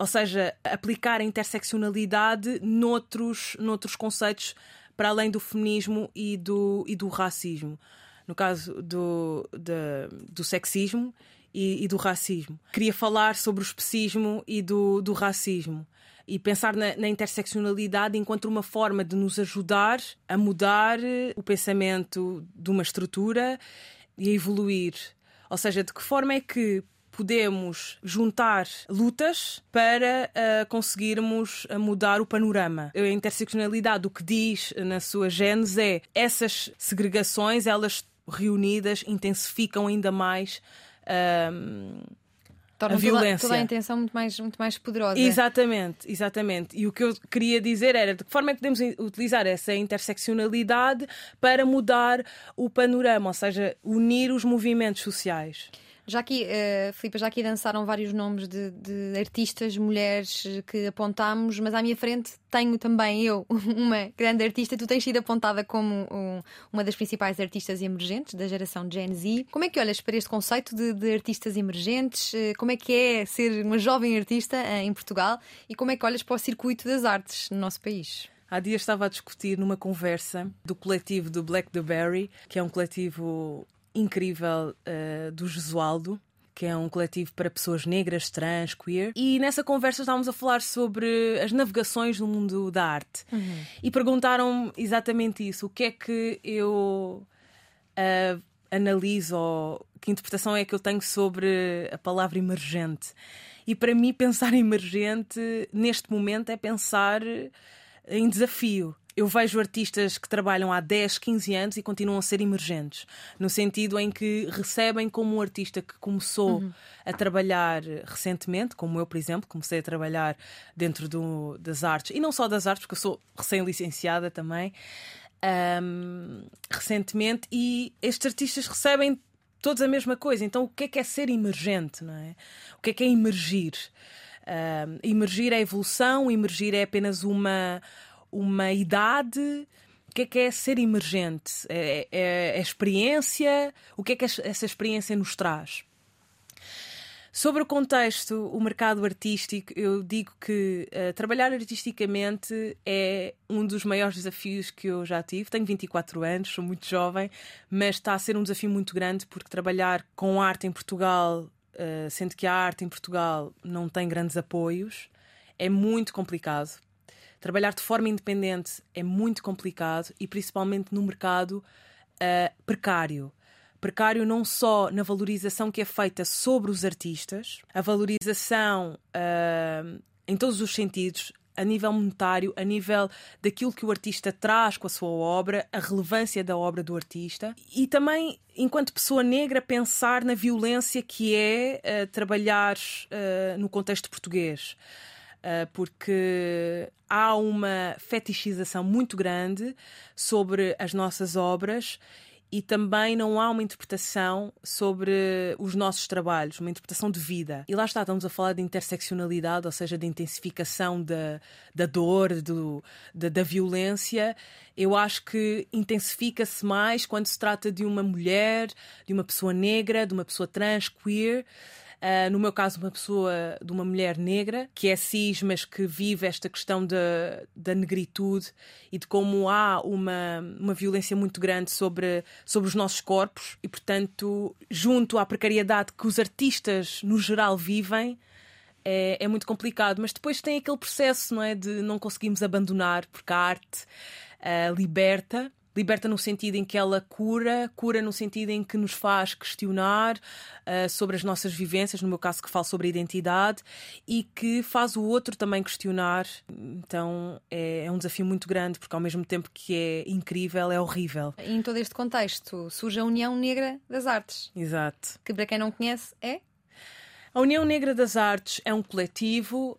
ou seja, aplicar a interseccionalidade noutros, noutros conceitos para além do feminismo e do, e do racismo. No caso do, de, do sexismo e, e, do racismo. Queria falar sobre o especismo e do, do racismo e pensar na, na, interseccionalidade enquanto uma forma de nos ajudar a mudar o pensamento de uma estrutura e a evoluir. Ou seja, de que forma é que podemos juntar lutas para uh, conseguirmos uh, mudar o panorama. A interseccionalidade, o que diz na sua gênese é essas segregações, elas reunidas, intensificam ainda mais. Uh, Torna a violência. Toda, toda, a intenção muito mais, muito mais poderosa. Exatamente, exatamente. E o que eu queria dizer era de que forma é que podemos utilizar essa interseccionalidade para mudar o panorama, ou seja, unir os movimentos sociais. Já aqui, uh, Filipe, já aqui dançaram vários nomes de, de, artistas, mulheres que apontámos, mas à minha frente tenho também eu uma grande artista. Tu tens sido apontada como um, uma das principais artistas emergentes da geração Gen Z. Como é que olhas para este conceito de, de artistas emergentes? Eh, como é que é ser uma jovem artista em Portugal? E como é que olhas para o circuito das artes no nosso país? Há dias estava a discutir numa conversa do coletivo do Black the Berry, que é um coletivo incrível uh, do Jesualdo, que é um coletivo para pessoas negras, trans, queer. E nessa conversa estávamos a falar sobre as navegações no mundo da arte. Uhum. E perguntaram exatamente isso: o que é que eu uh, analiso, ou que interpretação é que eu tenho sobre a palavra emergente? E para mim, pensar emergente neste momento é pensar em desafio eu vejo artistas que trabalham há 10, 15 anos e continuam a ser emergentes, no sentido em que recebem como um artista que começou uhum. a trabalhar recentemente, como eu, por exemplo, comecei a trabalhar dentro do, das artes, e não só das artes, porque eu sou recém-licenciada também, um, recentemente, e estes artistas recebem todos a mesma coisa. Então, o que é que é ser emergente? Não é? O que é que é emergir? Um, emergir é evolução, emergir é apenas uma uma idade. O que é que é ser emergente? É, é, é experiência? O que é que essa experiência nos traz? Sobre o contexto, o mercado artístico, eu digo que uh, trabalhar artisticamente é um dos maiores desafios que eu já tive. Tenho 24 anos, sou muito jovem, mas está a ser um desafio muito grande porque trabalhar com arte em Portugal, uh, sendo que a arte em Portugal não tem grandes apoios, é muito complicado Trabalhar de forma independente é muito complicado e principalmente no mercado uh, precário. Precário não só na valorização que é feita sobre os artistas, a valorização uh, em todos os sentidos, a nível monetário, a nível daquilo que o artista traz com a sua obra, a relevância da obra do artista e também, enquanto pessoa negra, pensar na violência que é uh, trabalhar uh, no contexto português. Uh, porque há uma fetichização muito grande sobre as nossas obras e também não há uma interpretação sobre os nossos trabalhos, uma interpretação de vida. E lá está, estamos a falar de interseccionalidade, ou seja, de intensificação da, da dor, do, da, da violência. Eu acho que intensifica-se mais quando se trata de uma mulher, de uma pessoa negra, de uma pessoa trans, queer. Uh, no meu caso, uma pessoa de uma mulher negra, que é cis, mas que vive esta questão da, da negritude e de como há uma, uma violência muito grande sobre, sobre os nossos corpos e, portanto, junto à precariedade que os artistas, no geral, vivem. É, é, muito complicado, mas depois tem aquele processo, não é? De não conseguimos abandonar, porque a arte uh, liberta Liberta no sentido em que ela cura, cura no sentido em que nos faz questionar uh, sobre as nossas vivências, no meu caso, que falo sobre a identidade, e que faz o outro também questionar. Então é, é um desafio muito grande, porque ao mesmo tempo que é incrível, é horrível. E em todo este contexto surge a União Negra das Artes. Exato. Que para quem não conhece é a União Negra das Artes é um coletivo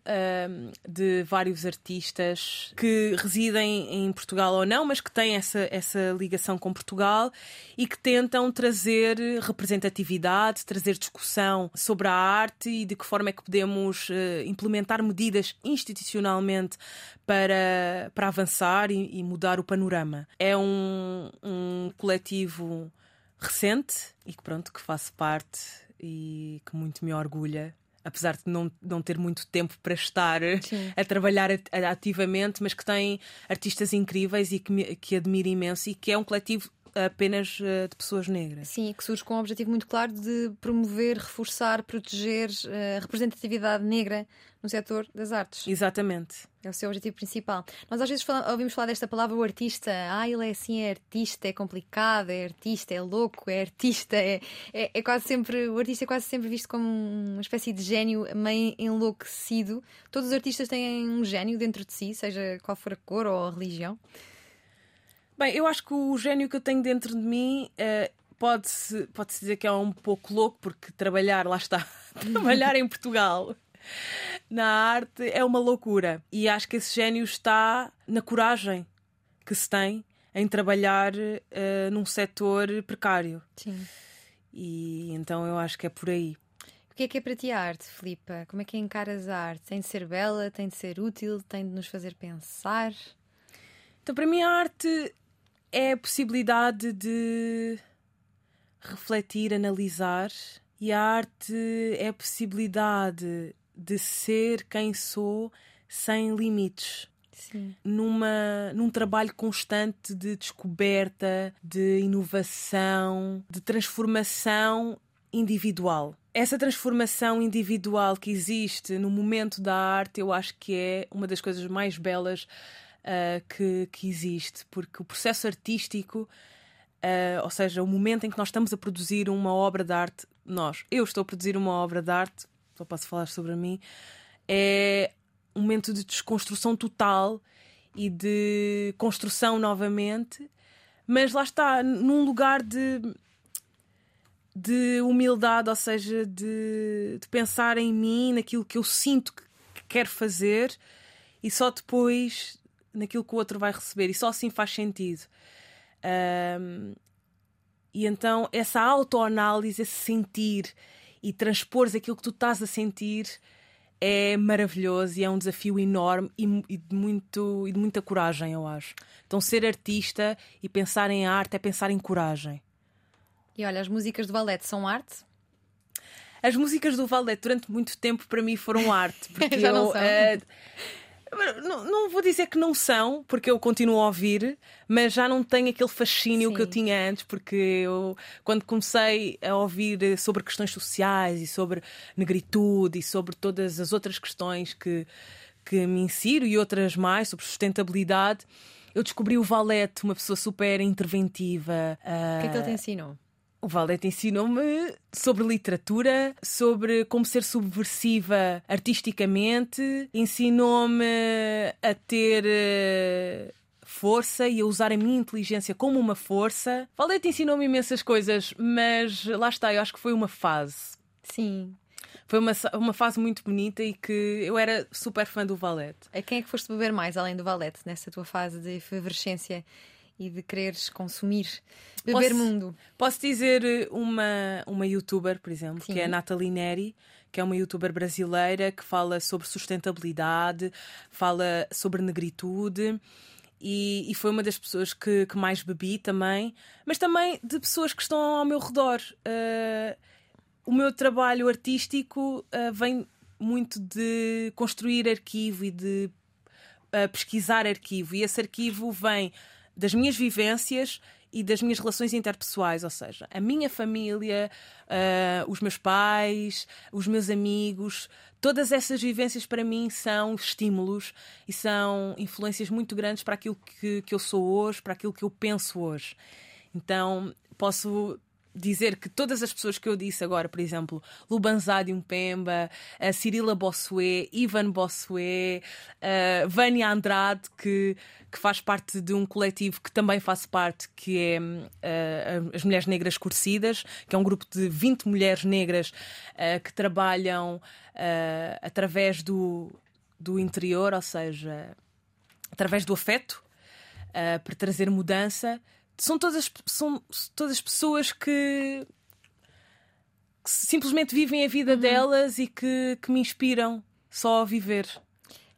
de vários artistas que residem em Portugal ou não, mas que têm essa, essa ligação com Portugal e que tentam trazer representatividade, trazer discussão sobre a arte e de que forma é que podemos uh, implementar medidas institucionalmente para, para avançar e, e mudar o panorama. É um, um coletivo recente e que pronto, que faço parte e que muito me orgulha apesar de não, não ter muito tempo para estar Sim. a trabalhar ativamente, mas que tem artistas incríveis e que, me, que admiro imenso e que é um coletivo apenas uh, de pessoas negras. Sim, que surge com um objetivo muito claro de promover, reforçar, proteger uh, a representatividade negra no setor das artes. Exatamente. É o seu objetivo principal. Nós às vezes falamos, ouvimos falar desta palavra o artista. Ah, ele é assim, é artista, é complicado, é artista, é louco, é artista. É, é, é quase sempre, o artista é quase sempre visto como uma espécie de gênio meio enlouquecido. Todos os artistas têm um gênio dentro de si, seja qual for a cor ou a religião. Bem, eu acho que o gênio que eu tenho dentro de mim uh, pode-se pode -se dizer que é um pouco louco, porque trabalhar, lá está, trabalhar em Portugal na arte é uma loucura. E acho que esse gênio está na coragem que se tem em trabalhar uh, num setor precário. Sim. E então eu acho que é por aí. O que é que é para ti a arte, Filipa? Como é que encaras a arte? Tem de ser bela, tem de ser útil, tem de nos fazer pensar? Então, para mim, a arte é a possibilidade de refletir, analisar, e a arte é a possibilidade de ser quem sou sem limites. Sim. Numa, num trabalho constante de descoberta, de inovação, de transformação individual. Essa transformação individual que existe no momento da arte, eu acho que é uma das coisas mais belas uh, que, que existe, porque o processo artístico, uh, ou seja, o momento em que nós estamos a produzir uma obra de arte, nós, eu estou a produzir uma obra de arte, só posso falar sobre mim, é um momento de desconstrução total e de construção novamente, mas lá está, num lugar de, de humildade, ou seja, de, de pensar em mim, naquilo que eu sinto que, que quero fazer e só depois naquilo que o outro vai receber e só assim faz sentido. Um, e então essa autoanálise, esse sentir e transpor aquilo que tu estás a sentir é maravilhoso e é um desafio enorme e, e, de muito, e de muita coragem, eu acho. Então, ser artista e pensar em arte é pensar em coragem. E olha, as músicas do Valete são arte? As músicas do Valete durante muito tempo para mim foram arte. Porque Já eu, não são. Uh, não, não, vou dizer que não são, porque eu continuo a ouvir, mas já não tenho aquele fascínio Sim. que eu tinha antes, porque eu, quando comecei a ouvir sobre questões sociais e sobre negritude e sobre todas as outras questões que, que me insiro e outras mais, sobre sustentabilidade, eu descobri o Valete, uma pessoa super interventiva. O que é que ele te ensinou? O Valete ensinou-me sobre literatura, sobre como ser subversiva artisticamente, ensinou-me a ter eh, força e a usar a minha inteligência como uma força. Valete ensinou-me imensas coisas, mas lá está, eu acho que foi uma fase. Sim. Foi uma, uma fase muito bonita e que eu era super fã do Valete. A quem é que foste beber mais além do Valete nessa tua fase de efervescência e de quereres consumir, beber Posso- mundo. Posso dizer eh, uma, uma youtuber, por exemplo, Sim. que é a Nathalie Neri, que é uma youtuber brasileira que fala sobre sustentabilidade, fala sobre negritude. E, e foi uma das pessoas que, que mais bebi também, mas também de pessoas que estão ao meu redor. Eh, o meu trabalho artístico eh, vem muito de construir arquivo e de a pesquisar arquivo e esse arquivo vem das minhas vivências e das minhas relações interpessoais, ou seja, a minha família, ah, os meus pais, os meus amigos, todas essas vivências para mim são estímulos e são influências muito grandes para aquilo que, que eu sou hoje, para aquilo que eu penso hoje. Então posso dizer que todas as pessoas que eu disse agora, por exemplo, Lubanzadi Pemba, a Cirila Bossuet, Ivan Bossuet, a Vânia Andrade, que, que faz parte de um coletivo que também faço parte, que é hum, as Mulheres Negras Curcidas, que é um grupo de 20 mulheres negras que trabalham através do, do interior, ou seja, através do afeto, para trazer mudança. São todas, são todas pessoas que, que simplesmente vivem a vida delas e que, que me inspiram só a viver.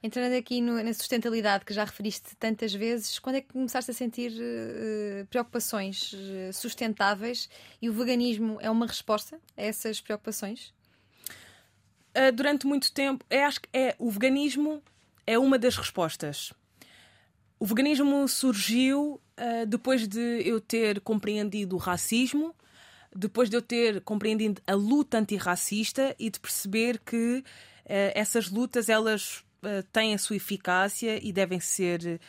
Entrando aqui no- na sustentabilidade que já referiste tantas vezes, quando é que começaste a sentir eh, preocupações eh, sustentáveis e o veganismo é uma resposta a essas preocupações? Uh, durante muito tempo, é, acho que é, o veganismo é uma das respostas. O veganismo surgiu uh, depois de eu ter compreendido o racismo, depois de eu ter compreendido a luta antirracista e de perceber que uh, essas lutas elas uh, têm a sua eficácia e devem ser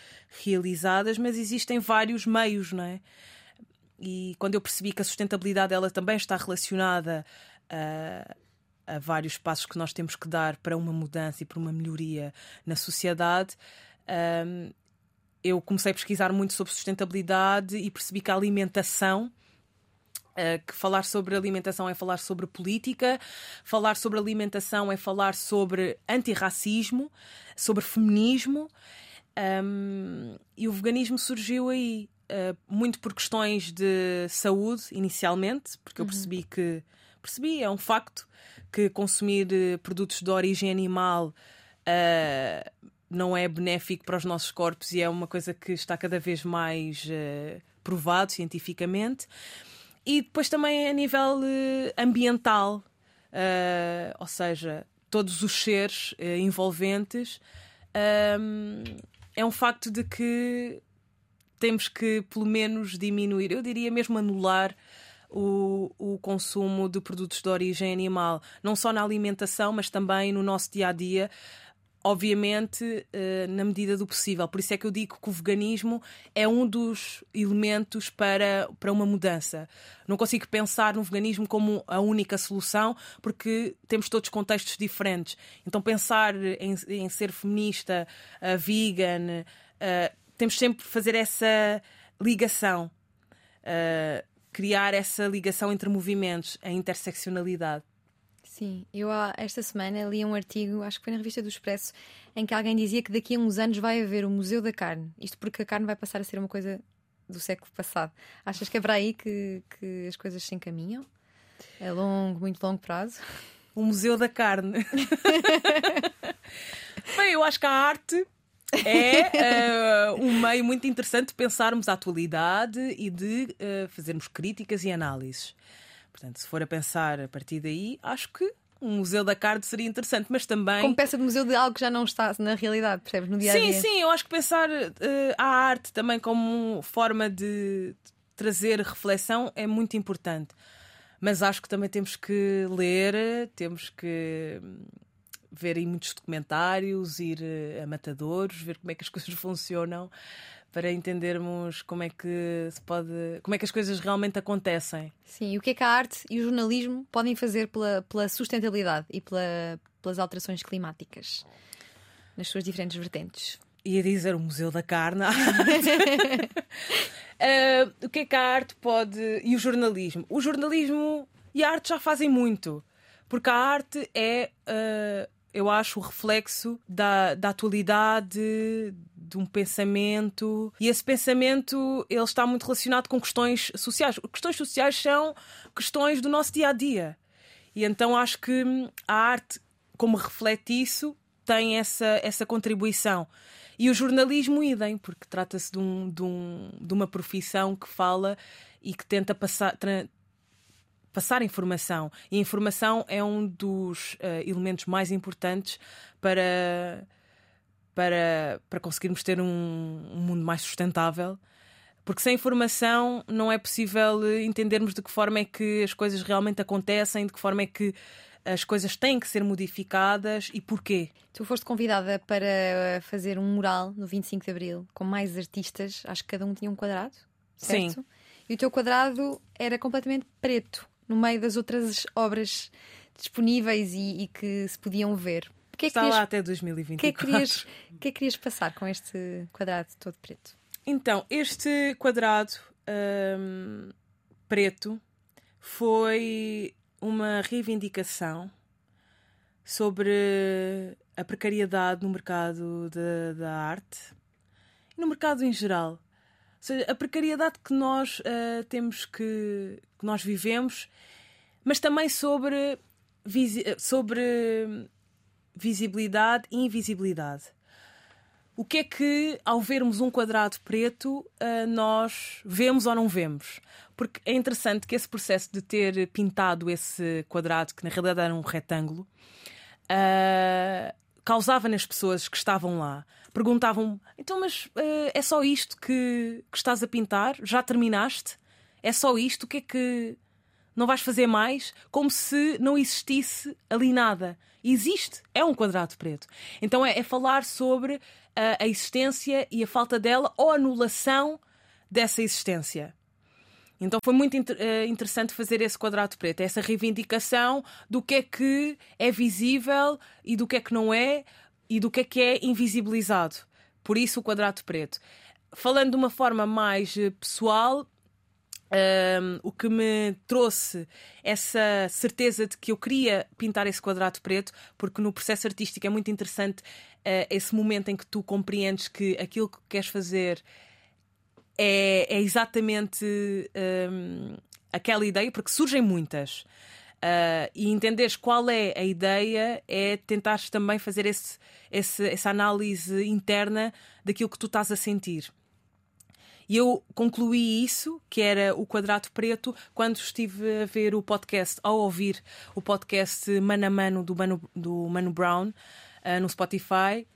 realizadas, mas existem vários meios, não é? E quando eu percebi que a sustentabilidade ela também está relacionada a, a vários passos que nós temos que dar para uma mudança e para uma melhoria na sociedade, hum, eu comecei a pesquisar muito sobre sustentabilidade e percebi que a alimentação. uh, que falar sobre alimentação é falar sobre política, falar sobre alimentação é falar sobre antirracismo, sobre feminismo. Um, e o veganismo surgiu aí, uh, muito por questões de saúde, inicialmente, porque eu percebi que. Percebi, é um facto, que consumir eh, produtos de origem animal uh, não é benéfico para os nossos corpos e é uma coisa que está cada vez mais uh, provado cientificamente. E depois também a nível uh, ambiental, uh, ou seja, todos os seres envolventes, é um facto de que temos que pelo menos diminuir, eu diria mesmo anular o, o consumo de produtos de origem animal, não só na alimentação, mas também no nosso dia a dia. Obviamente, eh, na medida do possível. Por isso é que eu digo que o veganismo é um dos elementos para, para uma mudança. Não consigo pensar no veganismo como a única solução, porque temos todos contextos diferentes. Então, pensar em, em ser feminista, uh, vegan, uh, temos sempre que fazer essa ligação. Criar essa ligação entre movimentos, a interseccionalidade. Sim, eu há- esta semana li um artigo, acho que foi na revista do Expresso, em que alguém dizia que daqui a uns anos vai haver o Museu da Carne. Isto porque a carne vai passar a ser uma coisa do século passado. Achas que é para aí que, que as coisas se encaminham? A longo, muito longo prazo? O Museu da Carne. Bem, eu acho que a arte é eh, um meio muito interessante de pensarmos a atualidade e de eh, fazermos críticas e análises. Portanto, se for a pensar a partir daí, acho que um Museu da Carne seria interessante, mas também. Como peça de museu de algo que já não está na realidade, percebes? No dia a Sim, dia. sim, eu acho que pensar eh, a arte também como forma de trazer reflexão é muito importante. Mas acho que também temos que ler, temos que ver aí muitos documentários, ir eh, a matadouros, ver como é que as coisas funcionam para entendermos como é que se pode, como é que as coisas realmente acontecem. Sim, e o que é que a arte e o jornalismo podem fazer pela, pela sustentabilidade e pela- pelas alterações climáticas nas suas diferentes vertentes? ia dizer o Museu da Carne. Ah, o que é que a arte pode. E o jornalismo? O jornalismo e a arte já fazem muito. Porque a arte é, ah, eu acho, o reflexo da, da atualidade, de um pensamento e esse pensamento ele está muito relacionado com questões sociais. Questões sociais são questões do nosso dia a dia. E então acho que a arte, como reflete isso, tem essa, essa contribuição. E o jornalismo, idem, porque trata-se de, um, de, um, de uma profissão que fala e que tenta passar, passar informação. E a informação é um dos uh, elementos mais importantes para, para, para conseguirmos ter um, um mundo mais sustentável. Porque sem informação não é possível entendermos de que forma é que as coisas realmente acontecem, de que forma é que as coisas têm que ser modificadas e porquê. Tu foste convidada para fazer um mural no 25 de Abril com mais artistas, acho que cada um tinha um quadrado, certo? Sim. E o teu quadrado era completamente preto, no meio das outras obras disponíveis e, e que se podiam ver. Que é Está querias, lá até 2024. O que, é que, querias, que é que querias passar com este quadrado todo preto? Então, este quadrado hum, preto foi uma reivindicação sobre a precariedade no mercado de, da arte e no mercado em geral. Ou seja, a precariedade que nós uh, temos que, que nós vivemos, mas também sobre, visi sobre visibilidade e invisibilidade. O que é que, ao vermos um quadrado preto, uh, nós vemos ou não vemos? Porque é interessante que esse processo de ter pintado esse quadrado, que na realidade era um retângulo, uh, causava nas pessoas que estavam lá. Perguntavam: então, mas uh, é só isto que, que estás a pintar? Já terminaste? É só isto? O que é que. Não vais fazer mais? Como se não existisse ali nada. Existe, é um quadrado preto. Então é, é falar sobre a, a existência e a falta dela ou anulação dessa existência. Então foi muito uh, interessante fazer esse quadrado preto, essa reivindicação do que é que é visível e do que é que não é e do que é que é invisibilizado. Por isso o quadrado preto. Falando de uma forma mais eh, pessoal, um, o que me trouxe essa certeza de que eu queria pintar esse quadrado preto, porque no processo artístico é muito interessante uh, esse momento em que tu compreendes que aquilo que queres fazer é, é exatamente um, aquela ideia, porque surgem muitas. Uh, e entenderes qual é a ideia é tentares também fazer esse, esse, essa análise interna daquilo que tu estás a sentir. E eu concluí isso, que era o quadrado preto, quando estive a ver o podcast, ao ouvir o podcast Mano a Mano do Mano, do Mano Brown uh, no Spotify.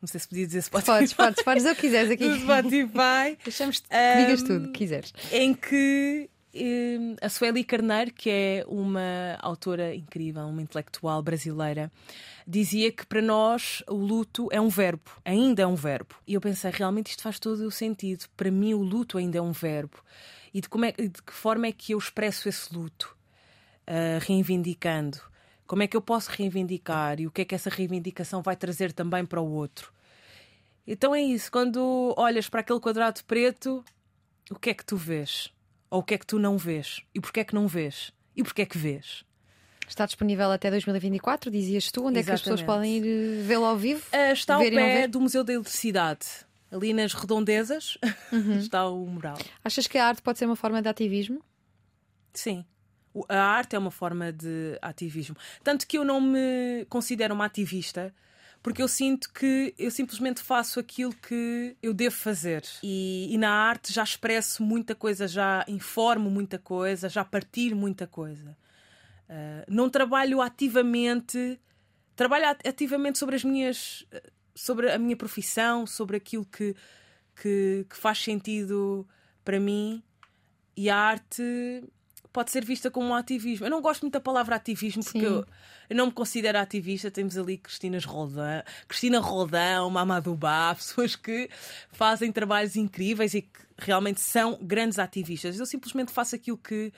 Não sei se podia dizer Spotify. Podes, podes, podes o que quiseres aqui. No Spotify. Deixamos que digas tudo, que quiseres. Em que um, a Sueli Carneiro, que é uma autora incrível, uma intelectual brasileira, dizia que para nós o luto é um verbo, ainda é um verbo. E eu pensei, realmente isto faz todo o sentido. Para mim, o luto ainda é um verbo. E de, como é, de que forma é que eu expresso esse luto? Uh, reivindicando. Como é que eu posso reivindicar e o que é que essa reivindicação vai trazer também para o outro? Então é isso, quando olhas para aquele quadrado preto, o que é que tu vês? Ou o que é que tu não vês? E porquê é que não vês? E porquê é que vês? Está disponível até 2024, dizias tu. Onde Exatamente. é que as pessoas podem ir vê-lo ao vivo? Uh, está ao pé do Museu da Eletricidade. Ali nas redondezas uhum. está o mural. Achas que a arte pode ser uma forma de ativismo? Sim a arte é uma forma de ativismo. Tanto que eu não me considero uma ativista, porque eu sinto que eu simplesmente faço aquilo que eu devo fazer. E, e na arte já expresso muita coisa, já informo muita coisa, já partilho muita coisa. Uh, não trabalho ativamente, trabalho ativamente sobre as minhas. sobre a minha profissão, sobre aquilo que, que, que faz sentido para mim. E a arte pode ser vista como um ativismo. Eu não gosto muito da palavra ativismo porque eu, eu, não me considero ativista. Temos ali Cristina Rodão, Cristina Rodão, Mamadou Bá, pessoas que fazem trabalhos incríveis e que realmente são grandes ativistas. Eu simplesmente faço aquilo que,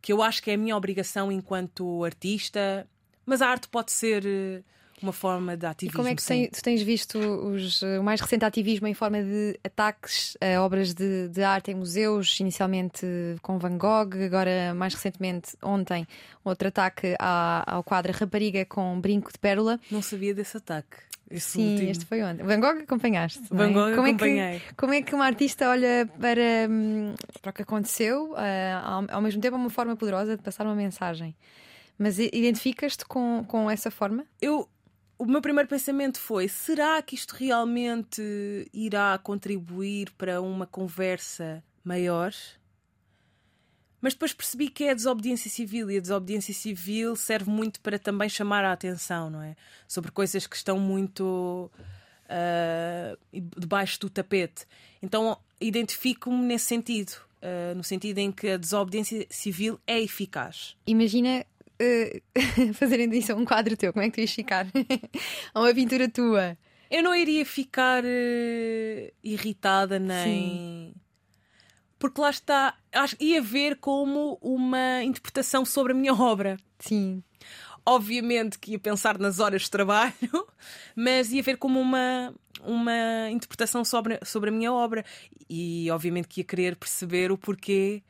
que eu acho que é a minha obrigação enquanto artista. Mas a arte pode ser eh, uma forma de ativismo. E como é que tem, tu tens visto os, o mais recente ativismo em forma de ataques a obras de, de, arte em museus, inicialmente com Van Gogh, agora mais recentemente, ontem, outro ataque à, ao quadro Rapariga com Brinco de Pérola? Não sabia desse ataque. Sim, último. este foi ontem. Van Gogh acompanhaste. é? Van Gogh como acompanhei. É que, como é que uma artista olha para, hum, para o que aconteceu, ah, ao, ao mesmo tempo é uma forma poderosa de passar uma mensagem. Mas identificas-te com, com essa forma? eu o meu primeiro pensamento foi: será que isto realmente irá contribuir para uma conversa maior? Mas depois percebi que é a desobediência civil e a desobediência civil serve muito para também chamar a atenção, não é? Sobre coisas que estão muito ah, debaixo do tapete. Então identifico-me nesse sentido, ah, no sentido em que a desobediência civil é eficaz. Imagina eh, fazerem disso um quadro teu, como é que tu ias ficar? Ou uma pintura tua? Eu não iria ficar eh, irritada nem. Porque lá está, acho que ia ver como uma interpretação sobre a minha obra. Sim. Obviamente que ia pensar nas horas de trabalho, mas ia ver como uma, uma interpretação sobre, sobre a minha obra. E obviamente que ia querer perceber o porquê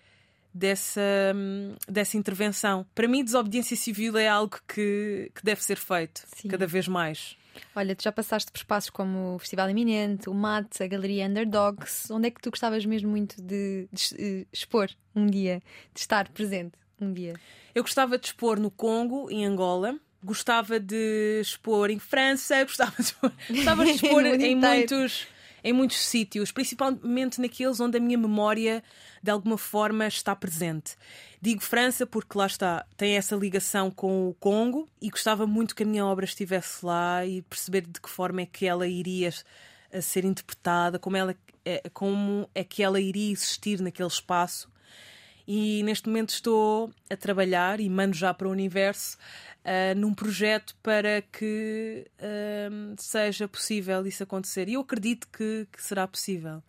dessa, hum, dessa intervenção. Para mim, desobediência civil é algo que, que deve ser feito Sim. cada vez mais. Olha, tu já passaste por espaços como o Festival Iminente, o MAT, a Galeria Underdogs. Onde é que tu gostavas mesmo muito de, de, eh, expor um dia, de estar presente um dia? Eu gostava de expor no Congo, em Angola. Gostava de expor em França, gostava de expor, gostava de expor em muitos, em muitos sítios, principalmente naqueles onde a minha memória de alguma forma está presente. Digo França porque lá está, tem essa ligação com o Congo e gostava muito que a minha obra estivesse lá e perceber de que forma é que ela iria ser interpretada, como, ela, é- como é que ela iria existir naquele espaço e neste momento estou a trabalhar e mando já para o universo ah, num projeto para que ah, seja possível isso acontecer. E eu acredito que, que será possível.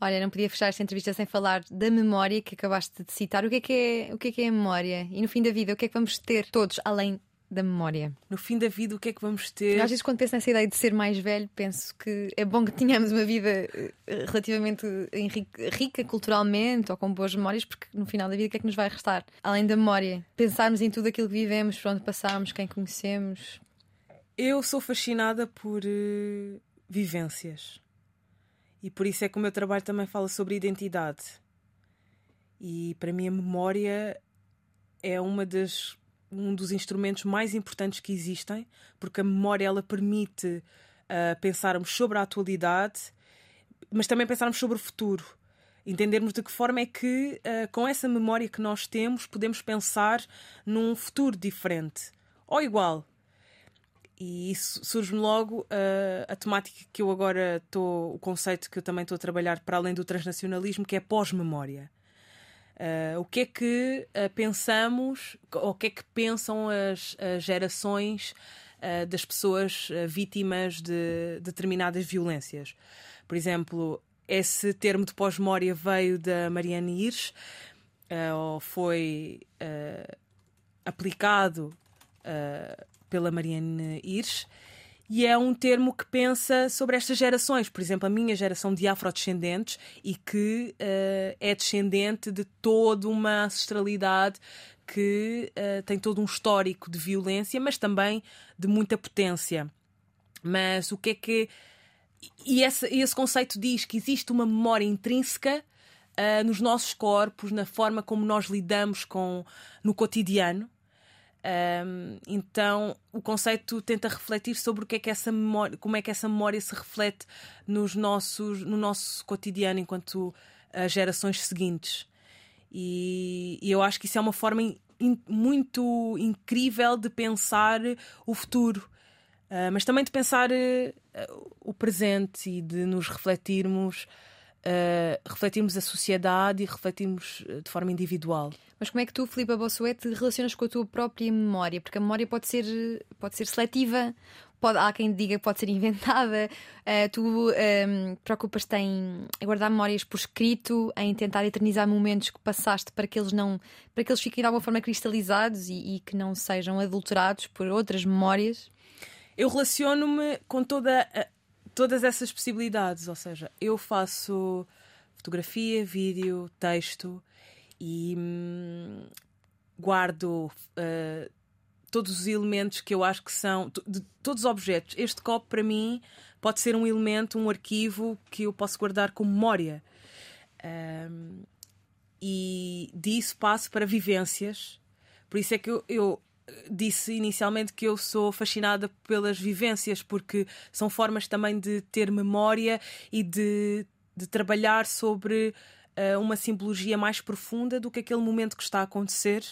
Olha, não podia fechar esta entrevista sem falar da memória que acabaste de citar. O que é que é, o que é, que é a memória? E no fim da vida, o que é que vamos ter todos além da memória? No fim da vida, o que é que vamos ter? Eu, às vezes, quando penso nessa ideia de ser mais velho, penso que é bom que tenhamos uma vida eh, relativamente rica culturalmente ou com boas memórias, porque no final da vida, o que é que nos vai restar? Além da memória, pensarmos em tudo aquilo que vivemos, por onde passamos, quem conhecemos. Eu sou fascinada por eh, vivências. E por isso é que o meu trabalho também fala sobre identidade. E para mim a memória é uma das, um dos instrumentos mais importantes que existem, porque a memória ela permite ah, pensarmos sobre a atualidade, mas também pensarmos sobre o futuro. Entendermos de que forma é que, ah, com essa memória que nós temos, podemos pensar num futuro diferente ou igual. E isso surge-me logo ah, a temática que eu agora estou, o conceito que eu também estou a trabalhar para além do transnacionalismo, que é pós-memória. Ah, o que é que ah, pensamos, ou o que é que pensam as, as gerações ah, das pessoas vítimas de determinadas violências? Por exemplo, esse termo de pós-memória veio da Marianne Hirsch, ou foi aplicado pela Marianne Hirsch. E é um termo que pensa sobre estas gerações, por exemplo, a minha geração de afrodescendentes e que eh, é descendente de toda uma ancestralidade que eh, tem todo um histórico de violência, mas também de muita potência. Mas o que é que. E esse, esse conceito diz que existe uma memória intrínseca ah, nos nossos corpos, na forma como nós lidamos com no cotidiano. Um, então o conceito tenta refletir sobre o que é que essa memória, como é que essa memória se reflete nos nossos, no nosso cotidiano enquanto as gerações seguintes. E, e eu acho que isso é uma forma in- muito incrível de pensar o futuro, Ah, mas também de pensar eh, o presente e de nos refletirmos, ah, refletirmos a sociedade e refletirmos eh, de forma individual. Mas como é que tu, Filipe Bossuet, te relacionas com a tua própria memória? Porque a memória pode ser, pode ser seletiva, pode, há quem diga que pode ser inventada. Eh, tu ehm, preocupas-te em guardar memórias por escrito, em tentar eternizar momentos que passaste para que eles não para que eles fiquem de alguma forma cristalizados e, e que não sejam adulterados por outras memórias. eu relaciono-me com toda a- todas essas possibilidades, ou seja, eu faço fotografia, vídeo, texto e hum, guardo uh, todos os elementos que eu acho que são, de todos os objetos. Este copo, para mim, pode ser um elemento, um arquivo que eu posso guardar como memória. Um, e disso passo para vivências. Por isso é que eu, eu disse inicialmente que eu sou fascinada pelas vivências, porque são formas também de ter memória e de, de trabalhar sobre uh, uma simbologia mais profunda do que aquele momento que está a acontecer.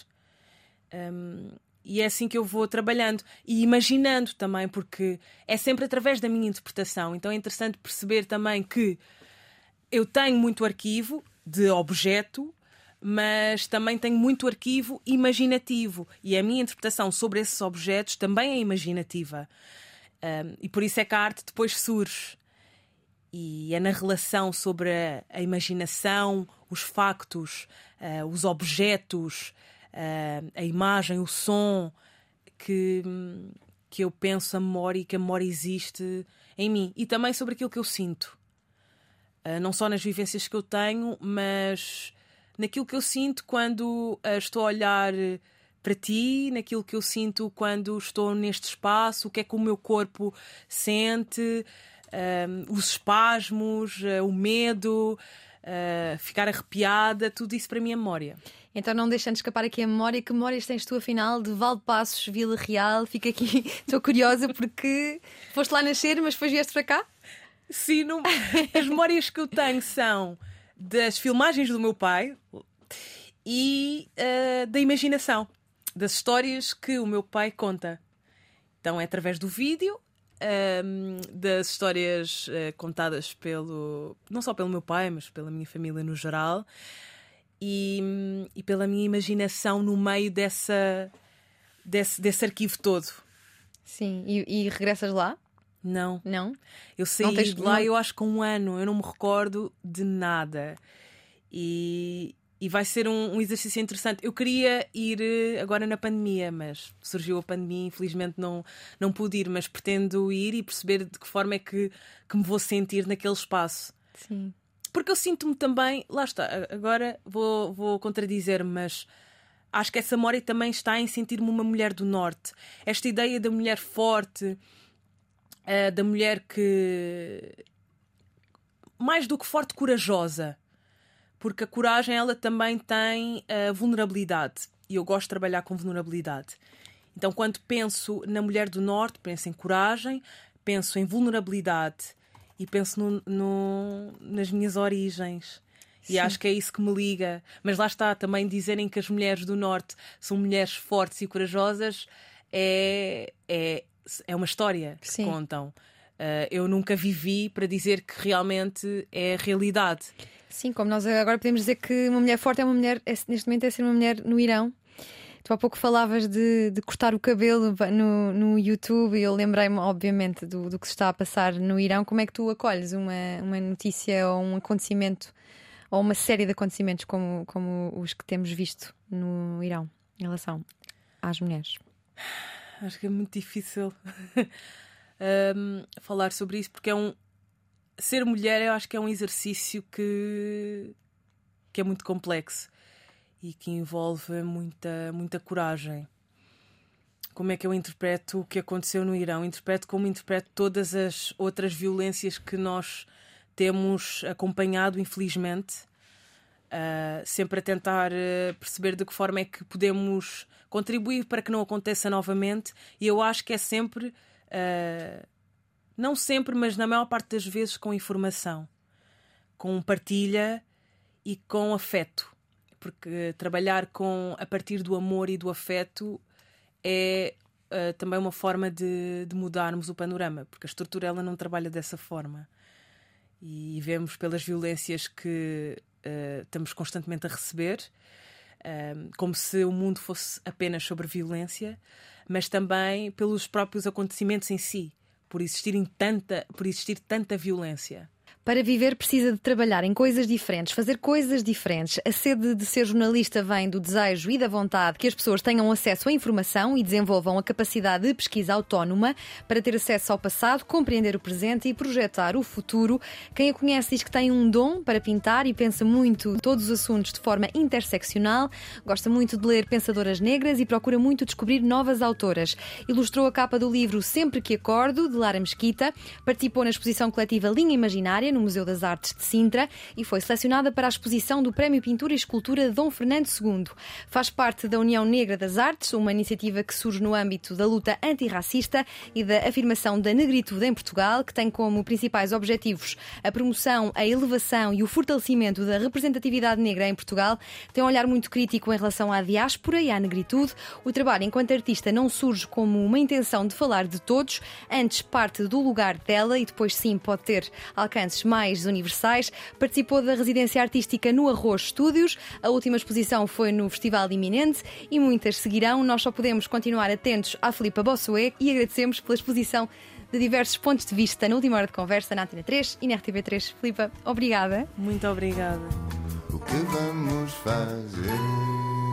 Um, e é assim que eu vou trabalhando e imaginando também, porque é sempre através da minha interpretação. Então é interessante perceber também que eu tenho muito arquivo de objeto, mas também tenho muito arquivo imaginativo e a minha interpretação sobre esses objetos também é imaginativa. Um, e por isso é que a arte depois surge. E é na relação sobre a, a imaginação, os factos, uh, os objetos, uh, a imagem, o som, que, que eu penso a memória e que a memória existe em mim. E também sobre aquilo que eu sinto. Uh, não só nas vivências que eu tenho, mas naquilo que eu sinto quando uh, estou a olhar para ti, naquilo que eu sinto quando estou neste espaço, o que é que o meu corpo sente, os espasmos, o medo, ficar arrepiada, tudo isso para mim é memória. Então não deixando escapar aqui a memória, que memórias tens tu afinal de Valdepassos, Vila Real? Fica aqui, estou curiosa porque foste lá nascer, mas depois vieste para cá? Sim, não... as memórias que eu tenho são das filmagens do meu pai e uh, da imaginação, das histórias que o meu pai conta. Então é através do vídeo, ehm, das histórias uh, contadas pelo não só pelo meu pai, mas pela minha família no geral e, e pela minha imaginação no meio dessa, desse, desse arquivo todo. Sim, e, e regressas lá? Não. Não? Eu saí não de lá, eu acho que um ano, eu não me recordo de nada. E, e vai ser um, um, exercício interessante. Eu queria ir eh, agora na pandemia, mas surgiu a pandemia, infelizmente não, não pude ir, mas pretendo ir e perceber de que forma é que, que me vou sentir naquele espaço. Sim porque eu sinto-me também, lá está, agora vou, vou contradizer, mas acho que essa memória também está em sentir-me uma mulher do Norte. Esta ideia da mulher forte, uh, da mulher que. mais do que forte, corajosa. Porque a coragem, ela também tem uh, vulnerabilidade. E eu gosto de trabalhar com vulnerabilidade. Então, quando penso na mulher do Norte, penso em coragem, penso em vulnerabilidade e penso no, no, nas minhas origens. Sim. E acho que é isso que me liga. Mas lá está, também dizerem que as mulheres do Norte são mulheres fortes e corajosas é, é, é uma história que contam. Uh, eu nunca vivi para dizer que realmente é a realidade. Sim, como nós agora podemos dizer que uma mulher forte é uma mulher, é, neste momento é ser uma mulher no Irão Tu há pouco falavas de, de cortar o cabelo no, no YouTube e eu lembrei-me, obviamente, do, do que se está a passar no Irão. Como é que tu acolhes uma, uma notícia ou um acontecimento ou uma série de acontecimentos como, como os que temos visto no Irão em relação às mulheres? Acho que é muito difícil um, falar sobre isso porque é um. Ser mulher, eu acho que é um exercício que, que é muito complexo e que envolve muita, muita coragem. Como é que eu interpreto o que aconteceu no Irão? Interpreto como interpreto todas as outras violências que nós temos acompanhado, infelizmente, uh, sempre a tentar uh, perceber de que forma é que podemos contribuir para que não aconteça novamente. E eu acho que é sempre, uh, não sempre, mas na maior parte das vezes, com informação, com partilha e com afeto porque trabalhar com a partir do amor e do afeto é também uma forma de, de, mudarmos o panorama, porque a estrutura ela não trabalha dessa forma. E vemos pelas violências que uh, estamos constantemente a receber, uh, como se o mundo fosse apenas sobre violência, mas também pelos próprios acontecimentos em si, por existirem tanta, por existir tanta violência. Para viver precisa de trabalhar em coisas diferentes, fazer coisas diferentes. A sede de ser jornalista vem do desejo e da vontade que as pessoas tenham acesso à informação e desenvolvam a capacidade de pesquisa autónoma para ter acesso ao passado, compreender o presente e projetar o futuro. Quem a conhece diz que tem um dom para pintar e pensa muito todos os assuntos de forma interseccional. Gosta muito de ler pensadoras negras e procura muito descobrir novas autoras. Ilustrou a capa do livro Sempre que Acordo, de Lara Mesquita. Participou na exposição coletiva Linha Imaginária no Museu das Artes de Sintra e foi selecionada para a exposição do Prémio Pintura e Escultura Dom Fernando II. Faz parte da União Negra das Artes, uma iniciativa que surge no âmbito da luta antirracista e da afirmação da negritude em Portugal, que tem como principais objetivos a promoção, a elevação e o fortalecimento da representatividade negra em Portugal. Tem um olhar muito crítico em relação à diáspora e à negritude. O trabalho enquanto artista não surge como uma intenção de falar de todos, antes parte do lugar dela e depois sim pode ter alcances mais universais. Participou da residência artística no Arroz Studios. A última exposição foi no Festival Iminente e muitas seguirão. Nós só podemos continuar atentos à Filipa Bossuet e agradecemos pela exposição de diversos pontos de vista na última hora de conversa na Antena 3 e na RTV3. Filipa, obrigada. Muito obrigada. O que vamos fazer?